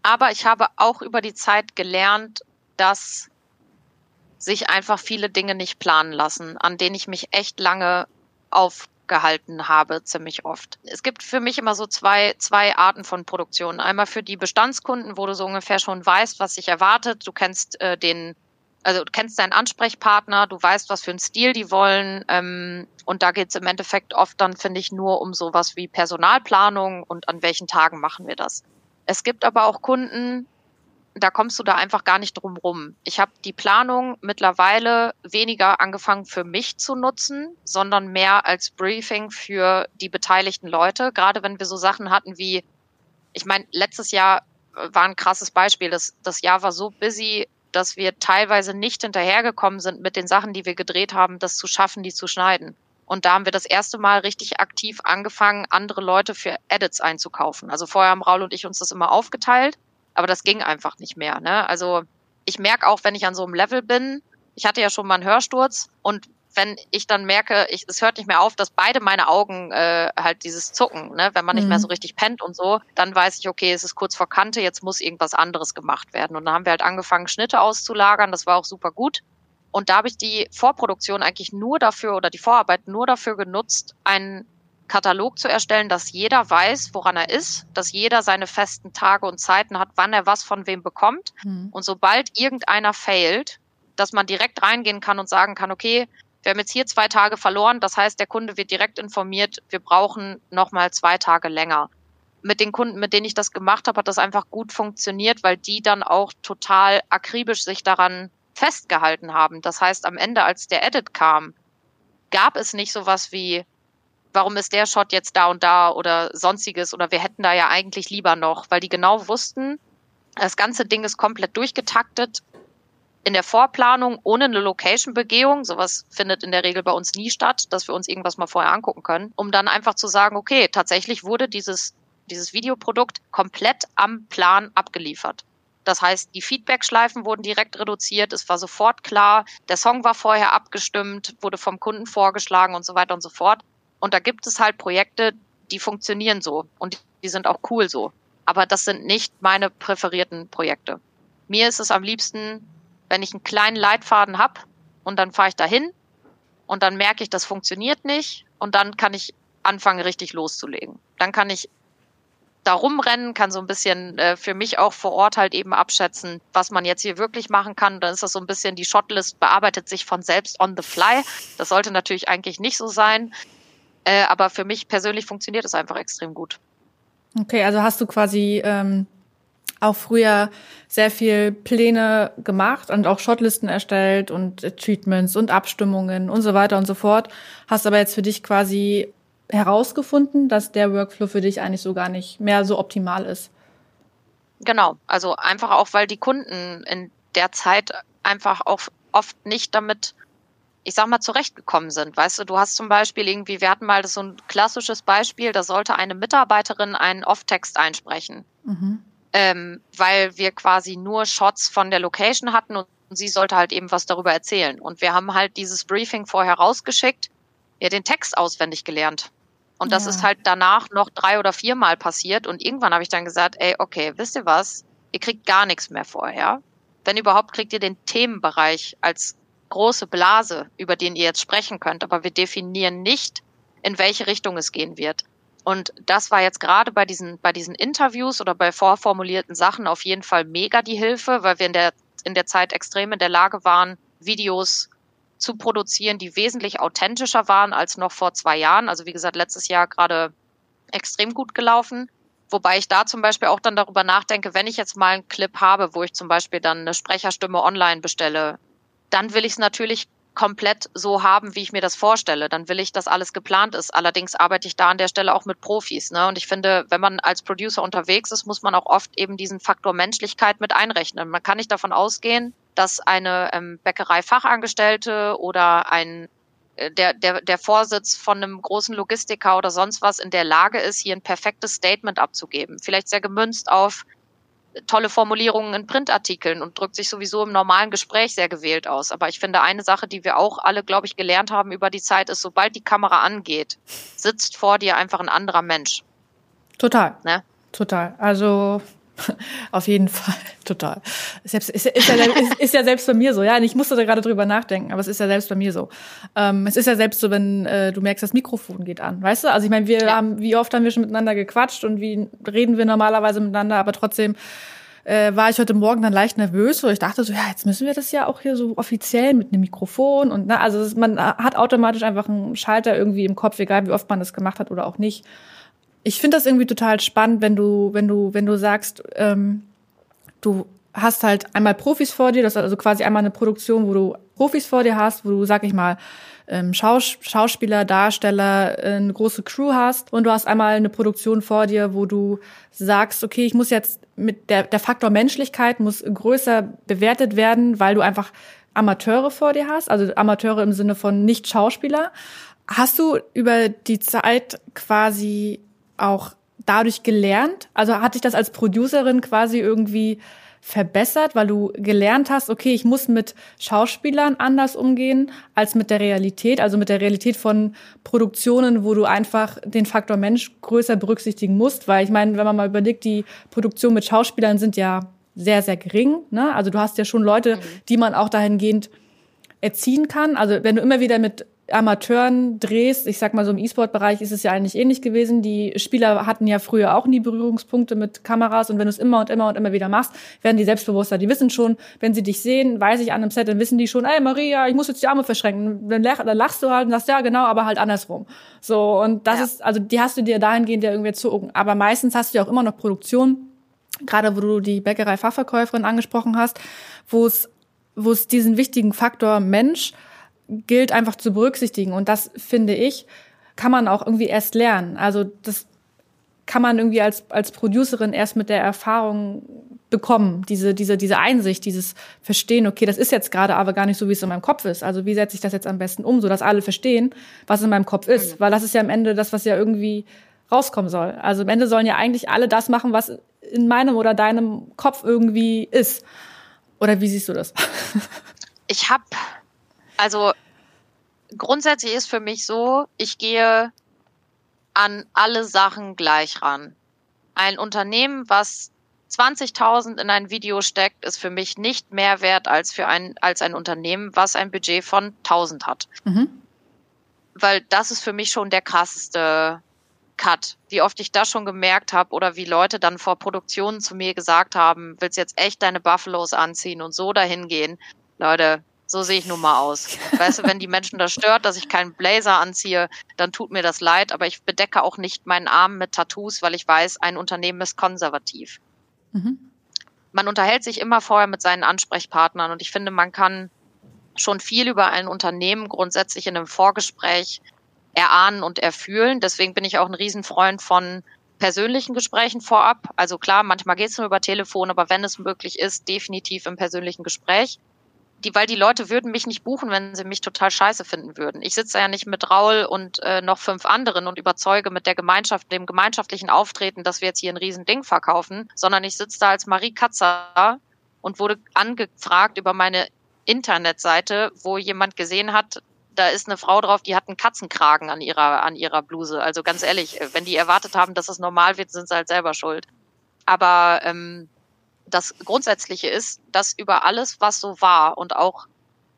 Speaker 3: Aber ich habe auch über die Zeit gelernt, dass sich einfach viele Dinge nicht planen lassen, an denen ich mich echt lange aufgehalten habe, ziemlich oft. Es gibt für mich immer so zwei, zwei Arten von Produktionen. Einmal für die Bestandskunden, wo du so ungefähr schon weißt, was sich erwartet. Du kennst äh, den, also du kennst deinen Ansprechpartner, du weißt, was für einen Stil die wollen. Ähm, und da geht es im Endeffekt oft dann, finde ich, nur um sowas wie Personalplanung und an welchen Tagen machen wir das. Es gibt aber auch Kunden, da kommst du da einfach gar nicht drum rum. Ich habe die Planung mittlerweile weniger angefangen für mich zu nutzen, sondern mehr als Briefing für die beteiligten Leute. Gerade wenn wir so Sachen hatten wie, ich meine, letztes Jahr äh, war ein krasses Beispiel. Das, das Jahr war so busy, dass wir teilweise nicht hinterhergekommen sind mit den Sachen, die wir gedreht haben, das zu schaffen, die zu schneiden. Und da haben wir das erste Mal richtig aktiv angefangen, andere Leute für Edits einzukaufen. Also vorher haben Raul und ich uns das immer aufgeteilt, aber das ging einfach nicht mehr. Ne? Also ich merke auch, wenn ich an so einem Level bin, ich hatte ja schon mal einen Hörsturz und wenn ich dann merke, ich, es hört nicht mehr auf, dass beide meine Augen äh, halt dieses Zucken, ne? wenn man nicht
Speaker 1: Mhm.
Speaker 3: mehr so richtig pennt und so, dann weiß ich, okay, es ist kurz vor Kante, jetzt muss irgendwas anderes gemacht werden. Und dann haben wir halt angefangen, Schnitte auszulagern, das war auch super gut. Und da habe ich die Vorproduktion eigentlich nur dafür oder die Vorarbeit nur dafür genutzt, einen Katalog zu erstellen, dass jeder weiß, woran er ist, dass jeder seine festen Tage und Zeiten hat, wann er was von wem bekommt.
Speaker 1: Hm.
Speaker 3: Und sobald irgendeiner failt, dass man direkt reingehen kann und sagen kann, okay, wir haben jetzt hier zwei Tage verloren, das heißt, der Kunde wird direkt informiert, wir brauchen nochmal zwei Tage länger. Mit den Kunden, mit denen ich das gemacht habe, hat das einfach gut funktioniert, weil die dann auch total akribisch sich daran festgehalten haben. Das heißt, am Ende, als der Edit kam, gab es nicht sowas wie, warum ist der Shot jetzt da und da oder sonstiges oder wir hätten da ja eigentlich lieber noch, weil die genau wussten, das ganze Ding ist komplett durchgetaktet in der Vorplanung ohne eine Location-Begehung. Sowas findet in der Regel bei uns nie statt, dass wir uns irgendwas mal vorher angucken können, um dann einfach zu sagen, okay, tatsächlich wurde dieses, dieses Videoprodukt komplett am Plan abgeliefert. Das heißt, die Feedback-Schleifen wurden direkt reduziert, es war sofort klar, der Song war vorher abgestimmt, wurde vom Kunden vorgeschlagen und so weiter und so fort. Und da gibt es halt Projekte, die funktionieren so und die sind auch cool so. Aber das sind nicht meine präferierten Projekte. Mir ist es am liebsten, wenn ich einen kleinen Leitfaden hab und dann fahre ich dahin und dann merke ich, das funktioniert nicht und dann kann ich anfange, richtig loszulegen. Dann kann ich da rumrennen, kann so ein bisschen äh, für mich auch vor Ort halt eben abschätzen, was man jetzt hier wirklich machen kann. Dann ist das so ein bisschen, die Shotlist bearbeitet sich von selbst on the fly. Das sollte natürlich eigentlich nicht so sein. Äh, aber für mich persönlich funktioniert es einfach extrem gut.
Speaker 1: Okay, also hast du quasi ähm, auch früher sehr viel Pläne gemacht und auch Shotlisten erstellt und Treatments und Abstimmungen und so weiter und so fort. Hast aber jetzt für dich quasi herausgefunden, dass der Workflow für dich eigentlich so gar nicht mehr so optimal ist.
Speaker 3: Genau, also einfach auch, weil die Kunden in der Zeit einfach auch oft nicht damit, ich sag mal, zurechtgekommen sind. Weißt du, du hast zum Beispiel irgendwie, wir hatten mal so ein klassisches Beispiel, da sollte eine Mitarbeiterin einen Off-Text einsprechen. Mhm. Ähm, weil wir quasi nur Shots von der Location hatten und sie sollte halt eben was darüber erzählen. Und wir haben halt dieses Briefing vorher rausgeschickt, ja, den Text auswendig gelernt. Und das ja. ist halt danach noch drei oder viermal passiert. Und irgendwann habe ich dann gesagt, ey, okay, wisst ihr was? Ihr kriegt gar nichts mehr vorher. Wenn überhaupt, kriegt ihr den Themenbereich als große Blase, über den ihr jetzt sprechen könnt. Aber wir definieren nicht, in welche Richtung es gehen wird. Und das war jetzt gerade bei diesen, bei diesen Interviews oder bei vorformulierten Sachen auf jeden Fall mega die Hilfe, weil wir in der, in der Zeit extrem in der Lage waren, Videos zu produzieren, die wesentlich authentischer waren als noch vor zwei Jahren. Also wie gesagt, letztes Jahr gerade extrem gut gelaufen. Wobei ich da zum Beispiel auch dann darüber nachdenke, wenn ich jetzt mal einen Clip habe, wo ich zum Beispiel dann eine Sprecherstimme online bestelle, dann will ich es natürlich komplett so haben, wie ich mir das vorstelle. Dann will ich, dass alles geplant ist. Allerdings arbeite ich da an der Stelle auch mit Profis. Ne? Und ich finde, wenn man als Producer unterwegs ist, muss man auch oft eben diesen Faktor Menschlichkeit mit einrechnen. Man kann nicht davon ausgehen, dass eine ähm, Bäckerei-Fachangestellte oder ein äh, der, der, der Vorsitz von einem großen Logistiker oder sonst was in der Lage ist, hier ein perfektes Statement abzugeben. Vielleicht sehr gemünzt auf tolle Formulierungen in Printartikeln und drückt sich sowieso im normalen Gespräch sehr gewählt aus. Aber ich finde, eine Sache, die wir auch alle, glaube ich, gelernt haben über die Zeit, ist, sobald die Kamera angeht, sitzt vor dir einfach ein anderer Mensch.
Speaker 1: Total. Ne? Total. Also *laughs* Auf jeden Fall, *laughs* total. Selbst, ist, ist, ja, ist, ist, ja selbst bei mir so, ja. Und ich musste da gerade drüber nachdenken, aber es ist ja selbst bei mir so. Ähm, es ist ja selbst so, wenn äh, du merkst, das Mikrofon geht an, weißt du? Also ich meine, wir ja. haben, wie oft haben wir schon miteinander gequatscht und wie reden wir normalerweise miteinander, aber trotzdem äh, war ich heute Morgen dann leicht nervös, weil ich dachte so, ja, jetzt müssen wir das ja auch hier so offiziell mit einem Mikrofon und ne, also man hat automatisch einfach einen Schalter irgendwie im Kopf, egal wie oft man das gemacht hat oder auch nicht ich finde das irgendwie total spannend, wenn du, wenn du, wenn du sagst, ähm, du hast halt einmal Profis vor dir, das ist also quasi einmal eine Produktion, wo du Profis vor dir hast, wo du, sag ich mal, ähm, Schaus Schauspieler, Darsteller, äh, eine große Crew hast und du hast einmal eine Produktion vor dir, wo du sagst, okay, ich muss jetzt mit der, der Faktor Menschlichkeit muss größer bewertet werden, weil du einfach Amateure vor dir hast, also Amateure im Sinne von nicht Schauspieler. Hast du über die Zeit quasi auch dadurch gelernt? Also hat dich das als Producerin quasi irgendwie verbessert, weil du gelernt hast, okay, ich muss mit Schauspielern anders umgehen als mit der Realität, also mit der Realität von Produktionen, wo du einfach den Faktor Mensch größer berücksichtigen musst, weil ich meine, wenn man mal überlegt, die Produktionen mit Schauspielern sind ja sehr, sehr gering. Ne? Also du hast ja schon Leute, mhm. die man auch dahingehend erziehen kann. Also wenn du immer wieder mit Amateuren drehst, ich sag mal so im E-Sport-Bereich ist es ja eigentlich ähnlich gewesen. Die Spieler hatten ja früher auch nie Berührungspunkte mit Kameras und wenn du es immer und immer und immer wieder machst, werden die selbstbewusster. Die wissen schon, wenn sie dich sehen, weiß ich an einem Set, dann wissen die schon, ey Maria, ich muss jetzt die Arme verschränken. Dann, lach, dann lachst du halt und sagst, ja genau, aber halt andersrum. So, und das ja. ist, also die hast du dir dahingehend ja irgendwie zu Aber meistens hast du ja auch immer noch Produktion, gerade wo du die Bäckerei-Fachverkäuferin angesprochen hast, wo es wo es diesen wichtigen Faktor Mensch gilt einfach zu berücksichtigen. Und das finde ich, kann man auch irgendwie erst lernen. Also das kann man irgendwie als, als Producerin erst mit der Erfahrung bekommen, diese, diese, diese Einsicht, dieses Verstehen, okay, das ist jetzt gerade aber gar nicht so, wie es in meinem Kopf ist. Also wie setze ich das jetzt am besten um, so dass alle verstehen, was in meinem Kopf ist. Mhm. Weil das ist ja am Ende das, was ja irgendwie rauskommen soll. Also am Ende sollen ja eigentlich alle das machen, was in meinem oder deinem Kopf irgendwie ist. Oder wie siehst du das?
Speaker 3: Ich habe also grundsätzlich ist für mich so, ich gehe an alle Sachen gleich ran. Ein Unternehmen, was 20.000 in ein Video steckt, ist für mich nicht mehr wert als für ein, als ein Unternehmen, was ein Budget von 1000 hat. Mhm. weil das ist für mich schon der krasseste Cut. Wie oft ich das schon gemerkt habe oder wie Leute dann vor Produktionen zu mir gesagt haben, willst jetzt echt deine Buffalos anziehen und so dahin gehen? Leute, so sehe ich nun mal aus. Weißt du, wenn die Menschen das stört, dass ich keinen Blazer anziehe, dann tut mir das leid, aber ich bedecke auch nicht meinen Arm mit Tattoos, weil ich weiß, ein Unternehmen ist konservativ. Mhm. Man unterhält sich immer vorher mit seinen Ansprechpartnern und ich finde, man kann schon viel über ein Unternehmen grundsätzlich in einem Vorgespräch erahnen und erfühlen. Deswegen bin ich auch ein Riesenfreund von persönlichen Gesprächen vorab. Also klar, manchmal geht es nur über Telefon, aber wenn es möglich ist, definitiv im persönlichen Gespräch. Die, weil die Leute würden mich nicht buchen, wenn sie mich total scheiße finden würden. Ich sitze ja nicht mit Raul und äh, noch fünf anderen und überzeuge mit der Gemeinschaft, dem gemeinschaftlichen Auftreten, dass wir jetzt hier ein Riesending verkaufen, sondern ich sitze da als Marie Katzer und wurde angefragt über meine Internetseite, wo jemand gesehen hat, da ist eine Frau drauf, die hat einen Katzenkragen an ihrer, an ihrer Bluse. Also ganz ehrlich, wenn die erwartet haben, dass es normal wird, sind sie halt selber schuld. Aber ähm, das Grundsätzliche ist, dass über alles, was so war und auch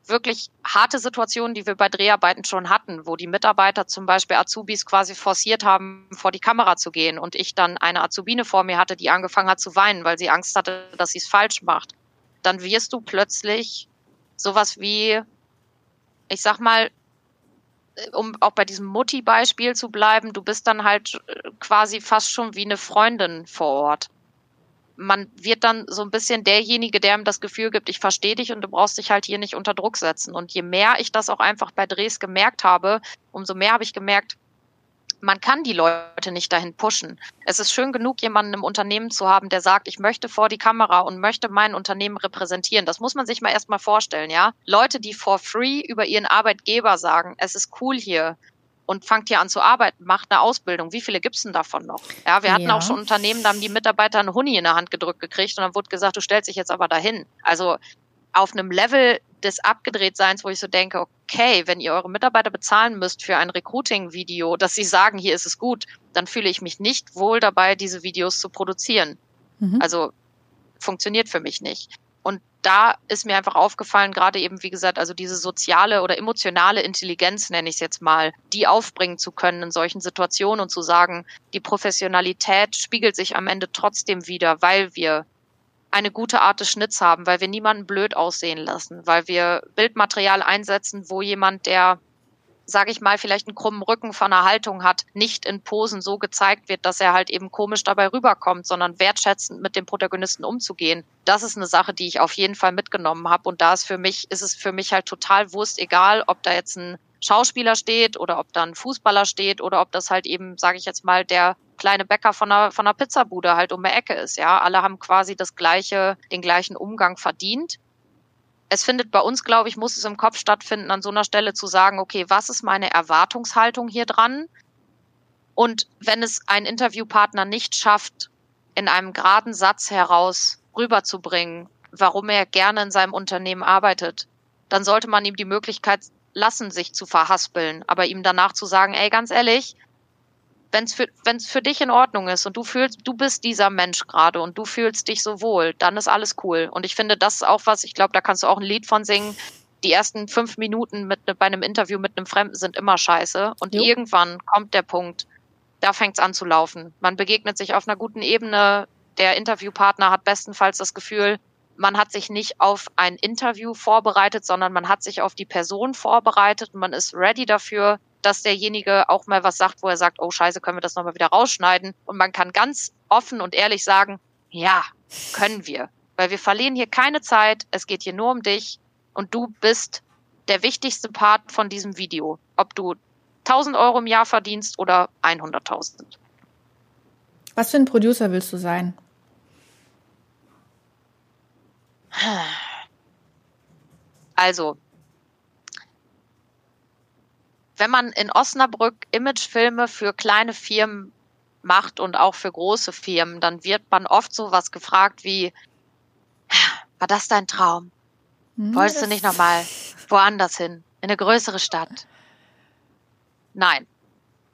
Speaker 3: wirklich harte Situationen, die wir bei Dreharbeiten schon hatten, wo die Mitarbeiter zum Beispiel Azubis quasi forciert haben, vor die Kamera zu gehen und ich dann eine Azubine vor mir hatte, die angefangen hat zu weinen, weil sie Angst hatte, dass sie es falsch macht, dann wirst du plötzlich sowas wie ich sag mal, um auch bei diesem Mutti-Beispiel zu bleiben, du bist dann halt äh, quasi fast schon wie eine Freundin vor Ort. Man wird dann so ein bisschen derjenige, der ihm das Gefühl gibt, ich verstehe dich und du brauchst dich halt hier nicht unter Druck setzen. Und je mehr ich das auch einfach bei Drehs gemerkt habe, umso mehr habe ich gemerkt, man kann die Leute nicht dahin pushen. Es ist schön genug, jemanden im Unternehmen zu haben, der sagt, ich möchte vor die Kamera und möchte mein Unternehmen repräsentieren. Das muss man sich mal erstmal vorstellen, ja. Leute, die for free über ihren Arbeitgeber sagen, es ist cool hier und fangt hier an zu arbeiten, macht eine Ausbildung. Wie viele gibt's denn davon noch? Ja, wir hatten ja. auch schon Unternehmen, da haben die Mitarbeiter einen Huni in der Hand gedrückt gekriegt und dann wurde gesagt, du stellst dich jetzt aber dahin. Also auf einem Level des Abgedrehtseins, wo ich so denke, okay, wenn ihr eure Mitarbeiter bezahlen müsst für ein Recruiting-Video, dass sie sagen, hier ist es gut, dann fühle ich mich nicht wohl dabei, diese Videos zu produzieren. Mhm. Also funktioniert für mich nicht. Und da ist mir einfach aufgefallen, gerade eben, wie gesagt, also diese soziale oder emotionale Intelligenz, nenne ich es jetzt mal, die aufbringen zu können in solchen Situationen und zu sagen, die Professionalität spiegelt sich am Ende trotzdem wieder, weil wir eine gute Art des Schnitts haben, weil wir niemanden blöd aussehen lassen, weil wir Bildmaterial einsetzen, wo jemand, der, sage ich mal, vielleicht einen krummen Rücken von einer Haltung hat, nicht in Posen so gezeigt wird, dass er halt eben komisch dabei rüberkommt, sondern wertschätzend mit dem Protagonisten umzugehen. Das ist eine Sache, die ich auf jeden Fall mitgenommen habe. Und da ist für mich, ist es für mich halt total Wurst egal, ob da jetzt ein Schauspieler steht oder ob da ein Fußballer steht oder ob das halt eben, sage ich jetzt mal, der kleine Bäcker von einer, von einer Pizzabude halt um die Ecke ist. Ja, alle haben quasi das gleiche, den gleichen Umgang verdient. Es findet bei uns, glaube ich, muss es im Kopf stattfinden, an so einer Stelle zu sagen, okay, was ist meine Erwartungshaltung hier dran? Und wenn es ein Interviewpartner nicht schafft, in einem geraden Satz heraus rüberzubringen, warum er gerne in seinem Unternehmen arbeitet, dann sollte man ihm die Möglichkeit lassen, sich zu verhaspeln, aber ihm danach zu sagen, ey, ganz ehrlich, wenn es für, wenn's für dich in Ordnung ist und du fühlst, du bist dieser Mensch gerade und du fühlst dich so wohl, dann ist alles cool. Und ich finde, das ist auch was, ich glaube, da kannst du auch ein Lied von singen. Die ersten fünf Minuten mit, bei einem Interview mit einem Fremden sind immer scheiße. Und jo. irgendwann kommt der Punkt, da fängt es an zu laufen. Man begegnet sich auf einer guten Ebene. Der Interviewpartner hat bestenfalls das Gefühl, man hat sich nicht auf ein Interview vorbereitet, sondern man hat sich auf die Person vorbereitet und man ist ready dafür, dass derjenige auch mal was sagt, wo er sagt, oh scheiße, können wir das nochmal wieder rausschneiden. Und man kann ganz offen und ehrlich sagen, ja, können wir. Weil wir verlieren hier keine Zeit, es geht hier nur um dich und du bist der wichtigste Part von diesem Video. Ob du 1000 Euro im Jahr verdienst oder 100.000.
Speaker 1: Was für ein Producer willst du sein?
Speaker 3: Also, wenn man in Osnabrück Imagefilme für kleine Firmen macht und auch für große Firmen, dann wird man oft so was gefragt wie, war das dein Traum? Hm, Wolltest du nicht nochmal woanders hin, in eine größere Stadt? Nein.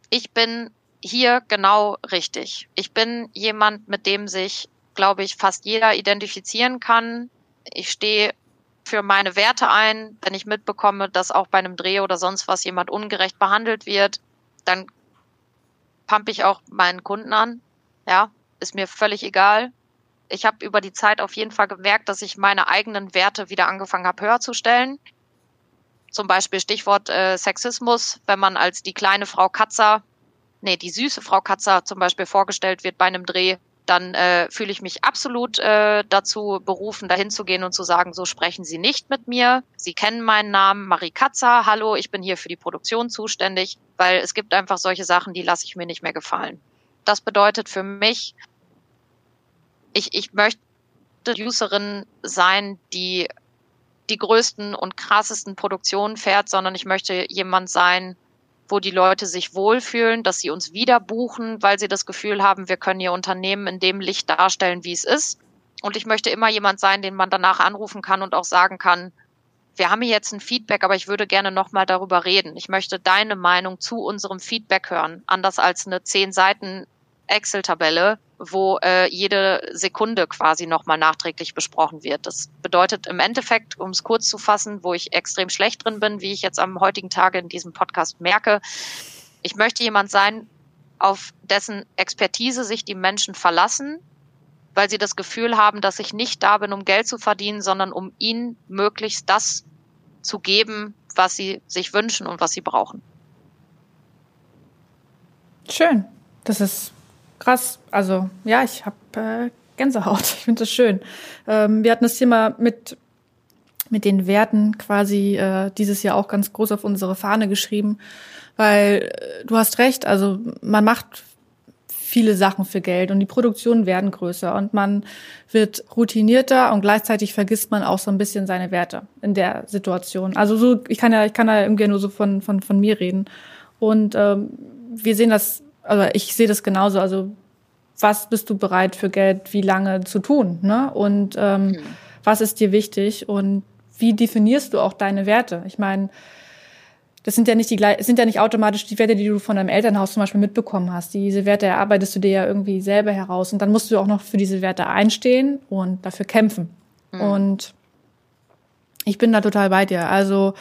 Speaker 3: Ich bin hier genau richtig. Ich bin jemand, mit dem sich, glaube ich, fast jeder identifizieren kann. Ich stehe für meine Werte ein. Wenn ich mitbekomme, dass auch bei einem Dreh oder sonst was jemand ungerecht behandelt wird, dann pump ich auch meinen Kunden an. Ja, ist mir völlig egal. Ich habe über die Zeit auf jeden Fall gemerkt, dass ich meine eigenen Werte wieder angefangen habe höher zu stellen. Zum Beispiel Stichwort äh, Sexismus, wenn man als die kleine Frau Katzer, nee, die süße Frau Katzer zum Beispiel vorgestellt wird bei einem Dreh, dann äh, fühle ich mich absolut äh, dazu berufen, dahin zu gehen und zu sagen, so sprechen Sie nicht mit mir. Sie kennen meinen Namen, Marie Katzer. Hallo, ich bin hier für die Produktion zuständig, weil es gibt einfach solche Sachen, die lasse ich mir nicht mehr gefallen. Das bedeutet für mich, ich, ich möchte Userin sein, die die größten und krassesten Produktionen fährt, sondern ich möchte jemand sein, wo die Leute sich wohlfühlen, dass sie uns wieder buchen, weil sie das Gefühl haben, wir können ihr Unternehmen in dem Licht darstellen, wie es ist. Und ich möchte immer jemand sein, den man danach anrufen kann und auch sagen kann, wir haben hier jetzt ein Feedback, aber ich würde gerne nochmal darüber reden. Ich möchte deine Meinung zu unserem Feedback hören, anders als eine zehn Seiten Excel-Tabelle, wo äh, jede Sekunde quasi nochmal nachträglich besprochen wird. Das bedeutet im Endeffekt, um es kurz zu fassen, wo ich extrem schlecht drin bin, wie ich jetzt am heutigen Tage in diesem Podcast merke, ich möchte jemand sein, auf dessen Expertise sich die Menschen verlassen, weil sie das Gefühl haben, dass ich nicht da bin, um Geld zu verdienen, sondern um ihnen möglichst das zu geben, was sie sich wünschen und was sie brauchen.
Speaker 1: Schön. Das ist krass. Also ja, ich habe äh, Gänsehaut. *laughs* Ich finde das schön. Ähm, wir hatten das Thema mit mit den Werten quasi äh, dieses Jahr auch ganz groß auf unsere Fahne geschrieben, weil äh, du hast recht. Also man macht viele Sachen für Geld und die Produktionen werden größer und man wird routinierter und gleichzeitig vergisst man auch so ein bisschen seine Werte in der Situation. Also so, ich kann ja, ich kann ja irgendwie nur so von von von mir reden und ähm, wir sehen das also ich sehe das genauso. Also was bist du bereit für Geld wie lange zu tun? Ne? Und ähm, mhm. was ist dir wichtig? Und wie definierst du auch deine Werte? Ich meine, das sind ja nicht die sind ja nicht automatisch die Werte, die du von deinem Elternhaus zum Beispiel mitbekommen hast. Diese Werte erarbeitest du dir ja irgendwie selber heraus und dann musst du auch noch für diese Werte einstehen und dafür kämpfen. Mhm. Und ich bin da total bei dir. Also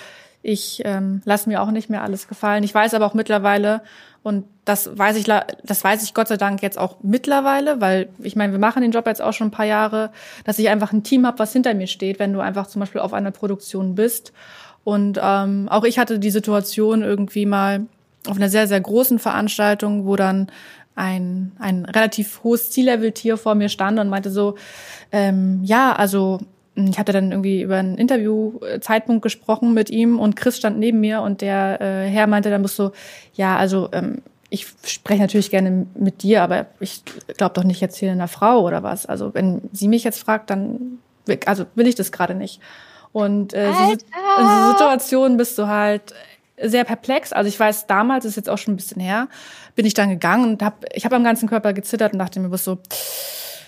Speaker 1: ich ähm, lasse mir auch nicht mehr alles gefallen. Ich weiß aber auch mittlerweile, und das weiß ich, das weiß ich Gott sei Dank jetzt auch mittlerweile, weil ich meine, wir machen den Job jetzt auch schon ein paar Jahre, dass ich einfach ein Team habe, was hinter mir steht, wenn du einfach zum Beispiel auf einer Produktion bist. Und ähm, auch ich hatte die Situation irgendwie mal auf einer sehr, sehr großen Veranstaltung, wo dann ein, ein relativ hohes Ziellevel-Tier vor mir stand und meinte so, ähm, ja, also ich hatte dann irgendwie über einen Interviewzeitpunkt gesprochen mit ihm und Chris stand neben mir und der äh, Herr meinte dann so, ja, also ähm, ich spreche natürlich gerne mit dir, aber ich glaube doch nicht jetzt hier einer Frau oder was. Also wenn sie mich jetzt fragt, dann also will ich das gerade nicht. Und äh, in so Situationen bist du halt sehr perplex. Also ich weiß, damals ist jetzt auch schon ein bisschen her, bin ich dann gegangen und hab, ich habe am ganzen Körper gezittert und dachte mir so,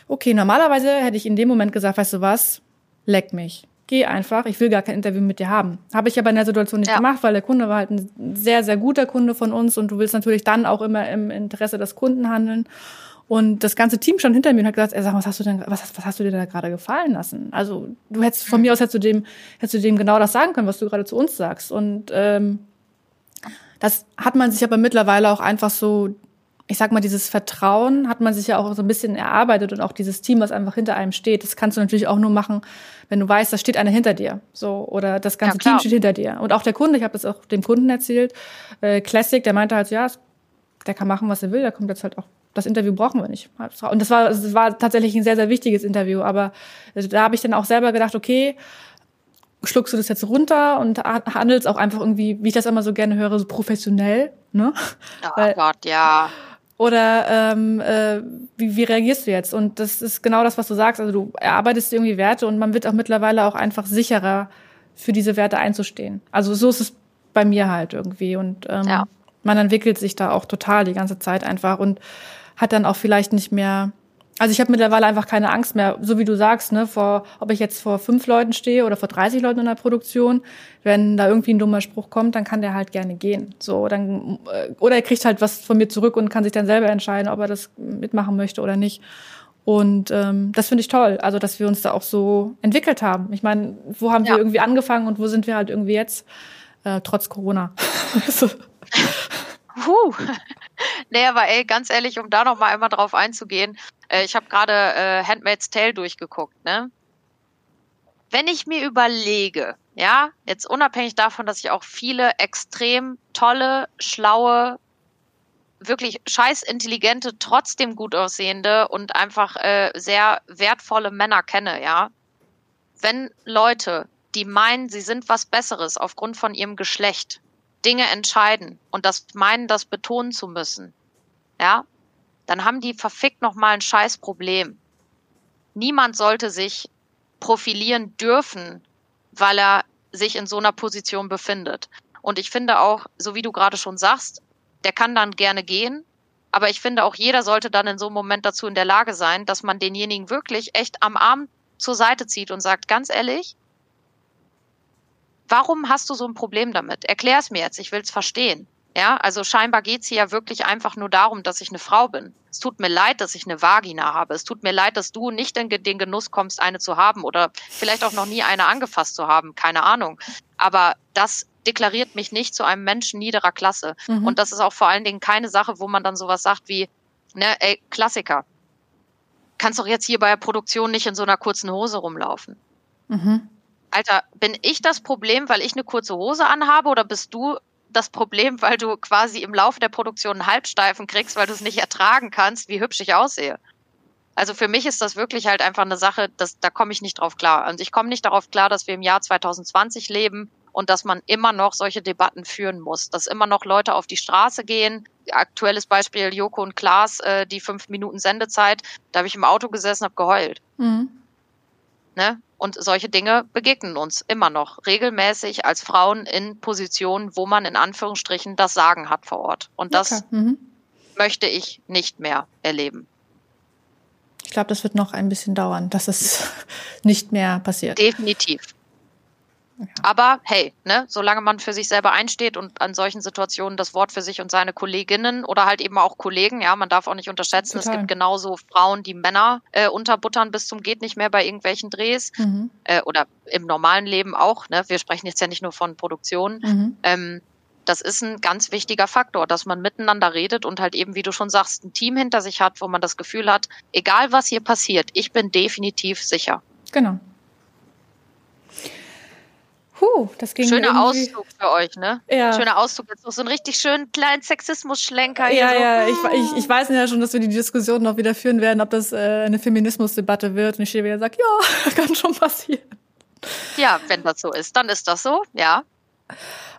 Speaker 1: okay, normalerweise hätte ich in dem Moment gesagt, weißt du was, leck mich. Geh einfach, ich will gar kein Interview mit dir haben. Habe ich aber in der Situation nicht ja. gemacht, weil der Kunde war halt ein sehr, sehr guter Kunde von uns und du willst natürlich dann auch immer im Interesse des Kunden handeln. Und das ganze Team stand hinter mir und hat gesagt, ey, sag, was hast du denn, was, was hast du dir da gerade gefallen lassen? Also du hättest von mir aus hättest du dem, hättest du dem genau das sagen können, was du gerade zu uns sagst. Und ähm, das hat man sich aber mittlerweile auch einfach so ich sag mal, dieses Vertrauen hat man sich ja auch so ein bisschen erarbeitet und auch dieses Team, was einfach hinter einem steht, das kannst du natürlich auch nur machen, wenn du weißt, da steht einer hinter dir, so oder das ganze ja, Team steht hinter dir und auch der Kunde. Ich habe das auch dem Kunden erzählt. Äh, Classic, der meinte halt, ja, der kann machen, was er will. Der kommt jetzt halt auch. Das Interview brauchen wir nicht. Und das war, das war tatsächlich ein sehr, sehr wichtiges Interview. Aber also, da habe ich dann auch selber gedacht, okay, schluckst du das jetzt runter und handelst auch einfach irgendwie, wie ich das immer so gerne höre, so professionell, ne?
Speaker 3: Oh Weil, Gott, ja.
Speaker 1: Oder ähm, äh, wie, wie reagierst du jetzt? Und das ist genau das, was du sagst. Also du erarbeitest irgendwie Werte und man wird auch mittlerweile auch einfach sicherer, für diese Werte einzustehen. Also so ist es bei mir halt irgendwie. Und ähm, ja. man entwickelt sich da auch total die ganze Zeit einfach und hat dann auch vielleicht nicht mehr also ich habe mittlerweile einfach keine Angst mehr, so wie du sagst, ne, vor, ob ich jetzt vor fünf Leuten stehe oder vor 30 Leuten in der Produktion, wenn da irgendwie ein dummer Spruch kommt, dann kann der halt gerne gehen. So, dann, äh, oder er kriegt halt was von mir zurück und kann sich dann selber entscheiden, ob er das mitmachen möchte oder nicht. Und ähm, das finde ich toll, also dass wir uns da auch so entwickelt haben. Ich meine, wo haben ja. wir irgendwie angefangen und wo sind wir halt irgendwie jetzt, äh, trotz Corona. *laughs*
Speaker 3: Puh. Nee, aber ey, ganz ehrlich, um da noch mal einmal drauf einzugehen, äh, ich habe gerade äh, Handmaid's Tale durchgeguckt, ne? Wenn ich mir überlege, ja, jetzt unabhängig davon, dass ich auch viele extrem tolle, schlaue, wirklich scheiß intelligente, trotzdem gut aussehende und einfach äh, sehr wertvolle Männer kenne, ja. Wenn Leute, die meinen, sie sind was Besseres aufgrund von ihrem Geschlecht, Dinge entscheiden und das meinen, das betonen zu müssen, ja, dann haben die verfickt nochmal ein scheiß Problem. Niemand sollte sich profilieren dürfen, weil er sich in so einer Position befindet. Und ich finde auch, so wie du gerade schon sagst, der kann dann gerne gehen, aber ich finde auch jeder sollte dann in so einem Moment dazu in der Lage sein, dass man denjenigen wirklich echt am Arm zur Seite zieht und sagt, ganz ehrlich, warum hast du so ein Problem damit? Erklär es mir jetzt, ich will es verstehen. Ja, also scheinbar geht es hier ja wirklich einfach nur darum, dass ich eine Frau bin. Es tut mir leid, dass ich eine Vagina habe. Es tut mir leid, dass du nicht in den Genuss kommst, eine zu haben oder vielleicht auch noch nie eine angefasst zu haben. Keine Ahnung. Aber das deklariert mich nicht zu einem Menschen niederer Klasse. Mhm. Und das ist auch vor allen Dingen keine Sache, wo man dann sowas sagt wie, ne, ey, Klassiker. Kannst doch jetzt hier bei der Produktion nicht in so einer kurzen Hose rumlaufen. Mhm. Alter, bin ich das Problem, weil ich eine kurze Hose anhabe oder bist du das Problem, weil du quasi im Laufe der Produktion einen Halbsteifen kriegst, weil du es nicht ertragen kannst, wie hübsch ich aussehe? Also für mich ist das wirklich halt einfach eine Sache, dass, da komme ich nicht drauf klar. Und ich komme nicht darauf klar, dass wir im Jahr 2020 leben und dass man immer noch solche Debatten führen muss, dass immer noch Leute auf die Straße gehen. Aktuelles Beispiel Joko und Klaas, äh, die fünf Minuten Sendezeit, da habe ich im Auto gesessen, habe geheult. Mhm. Ne? Und solche Dinge begegnen uns immer noch regelmäßig als Frauen in Positionen, wo man in Anführungsstrichen das Sagen hat vor Ort. Und das okay. mhm. möchte ich nicht mehr erleben.
Speaker 1: Ich glaube, das wird noch ein bisschen dauern, dass es *laughs* nicht mehr passiert.
Speaker 3: Definitiv. Aber hey, ne, solange man für sich selber einsteht und an solchen Situationen das Wort für sich und seine Kolleginnen oder halt eben auch Kollegen, ja, man darf auch nicht unterschätzen, Total. es gibt genauso Frauen, die Männer äh, unterbuttern bis zum geht nicht mehr bei irgendwelchen Drehs mhm. äh, oder im normalen Leben auch. Ne? Wir sprechen jetzt ja nicht nur von Produktion. Mhm. Ähm, das ist ein ganz wichtiger Faktor, dass man miteinander redet und halt eben, wie du schon sagst, ein Team hinter sich hat, wo man das Gefühl hat, egal was hier passiert, ich bin definitiv sicher.
Speaker 1: Genau. Puh, das ging
Speaker 3: Schöner irgendwie... Ausflug für euch, ne? Ja. Schöner Ausflug. Jetzt noch so einen richtig schönen kleinen Sexismus-Schlenker.
Speaker 1: Ja, so. ja, ich, ich, ich weiß ja schon, dass wir die Diskussion noch wieder führen werden, ob das äh, eine Feminismusdebatte wird. Und ich stehe wieder und sage, ja, *laughs* kann schon passieren.
Speaker 3: Ja, wenn das so ist, dann ist das so, ja.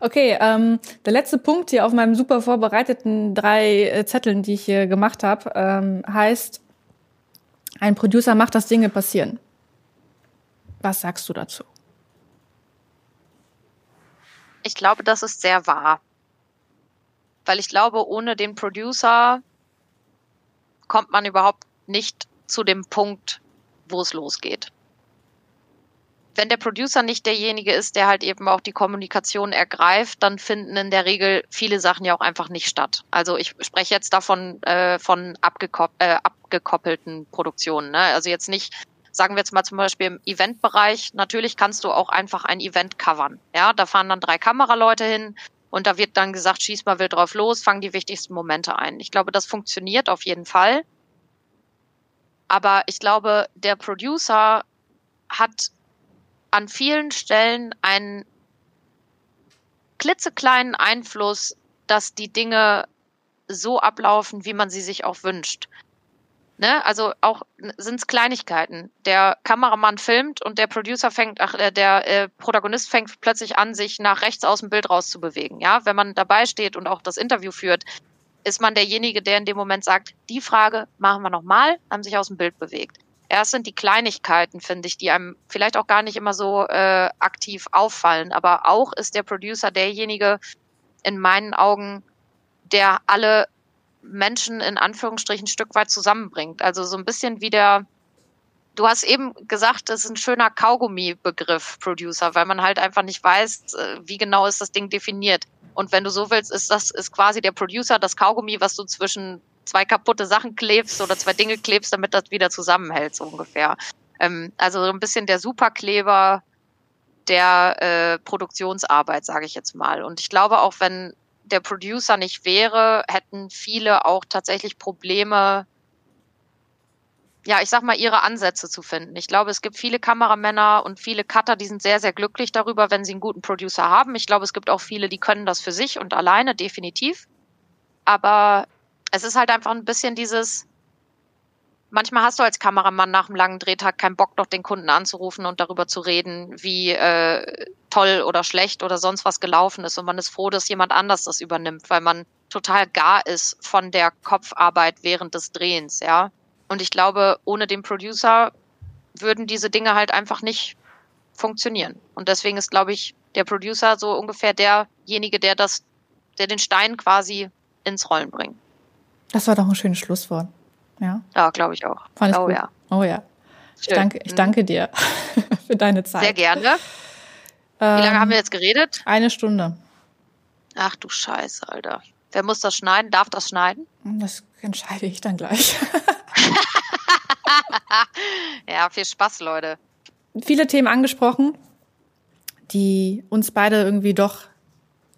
Speaker 1: Okay, ähm, der letzte Punkt hier auf meinem super vorbereiteten drei äh, Zetteln, die ich hier gemacht habe, ähm, heißt, ein Producer macht, dass Dinge passieren. Was sagst du dazu?
Speaker 3: Ich glaube, das ist sehr wahr. Weil ich glaube, ohne den Producer kommt man überhaupt nicht zu dem Punkt, wo es losgeht. Wenn der Producer nicht derjenige ist, der halt eben auch die Kommunikation ergreift, dann finden in der Regel viele Sachen ja auch einfach nicht statt. Also ich spreche jetzt davon äh, von abgekopp äh, abgekoppelten Produktionen. Ne? Also jetzt nicht sagen wir jetzt mal zum Beispiel im Eventbereich, natürlich kannst du auch einfach ein Event covern. Ja, da fahren dann drei Kameraleute hin und da wird dann gesagt, schieß mal wild drauf los, fang die wichtigsten Momente ein. Ich glaube, das funktioniert auf jeden Fall. Aber ich glaube, der Producer hat an vielen Stellen einen klitzekleinen Einfluss, dass die Dinge so ablaufen, wie man sie sich auch wünscht. Ne? Also auch sind es Kleinigkeiten. Der Kameramann filmt und der Producer fängt, ach, äh, der äh, Protagonist fängt plötzlich an, sich nach rechts aus dem Bild rauszubewegen. Ja, wenn man dabei steht und auch das Interview führt, ist man derjenige, der in dem Moment sagt, die Frage machen wir nochmal, haben sich aus dem Bild bewegt. Erst sind die Kleinigkeiten, finde ich, die einem vielleicht auch gar nicht immer so äh, aktiv auffallen. Aber auch ist der Producer derjenige, in meinen Augen, der alle Menschen in Anführungsstrichen ein Stück weit zusammenbringt. Also so ein bisschen wie der, du hast eben gesagt, das ist ein schöner Kaugummi-Begriff, Producer, weil man halt einfach nicht weiß, äh, wie genau ist das Ding definiert. Und wenn du so willst, ist das ist quasi der Producer das Kaugummi, was du zwischen zwei kaputte Sachen klebst oder zwei Dinge klebst, damit das wieder zusammenhält, so ungefähr. Ähm, also so ein bisschen der Superkleber der äh, Produktionsarbeit, sage ich jetzt mal. Und ich glaube auch, wenn der Producer nicht wäre, hätten viele auch tatsächlich Probleme, ja, ich sag mal, ihre Ansätze zu finden. Ich glaube, es gibt viele Kameramänner und viele Cutter, die sind sehr, sehr glücklich darüber, wenn sie einen guten Producer haben. Ich glaube, es gibt auch viele, die können das für sich und alleine, definitiv. Aber es ist halt einfach ein bisschen dieses, manchmal hast du als Kameramann nach einem langen Drehtag keinen Bock, noch den Kunden anzurufen und darüber zu reden, wie äh, toll oder schlecht oder sonst was gelaufen ist. Und man ist froh, dass jemand anders das übernimmt, weil man total gar ist von der Kopfarbeit während des Drehens, ja. Und ich glaube, ohne den Producer würden diese Dinge halt einfach nicht funktionieren. Und deswegen ist, glaube ich, der Producer so ungefähr derjenige, der das, der den Stein quasi ins Rollen bringt.
Speaker 1: Das war doch ein schönes Schlusswort. Ja,
Speaker 3: ja glaube ich auch.
Speaker 1: Fand
Speaker 3: oh
Speaker 1: gut.
Speaker 3: ja.
Speaker 1: Oh ja. Ich danke, ich danke dir *laughs* für deine Zeit.
Speaker 3: Sehr gerne. Wie lange haben wir jetzt geredet?
Speaker 1: Eine Stunde.
Speaker 3: Ach du Scheiße, Alter. Wer muss das schneiden? Darf das schneiden?
Speaker 1: Das entscheide ich dann gleich. *laughs*
Speaker 3: ja, viel Spaß, Leute.
Speaker 1: Viele Themen angesprochen, die uns beide irgendwie doch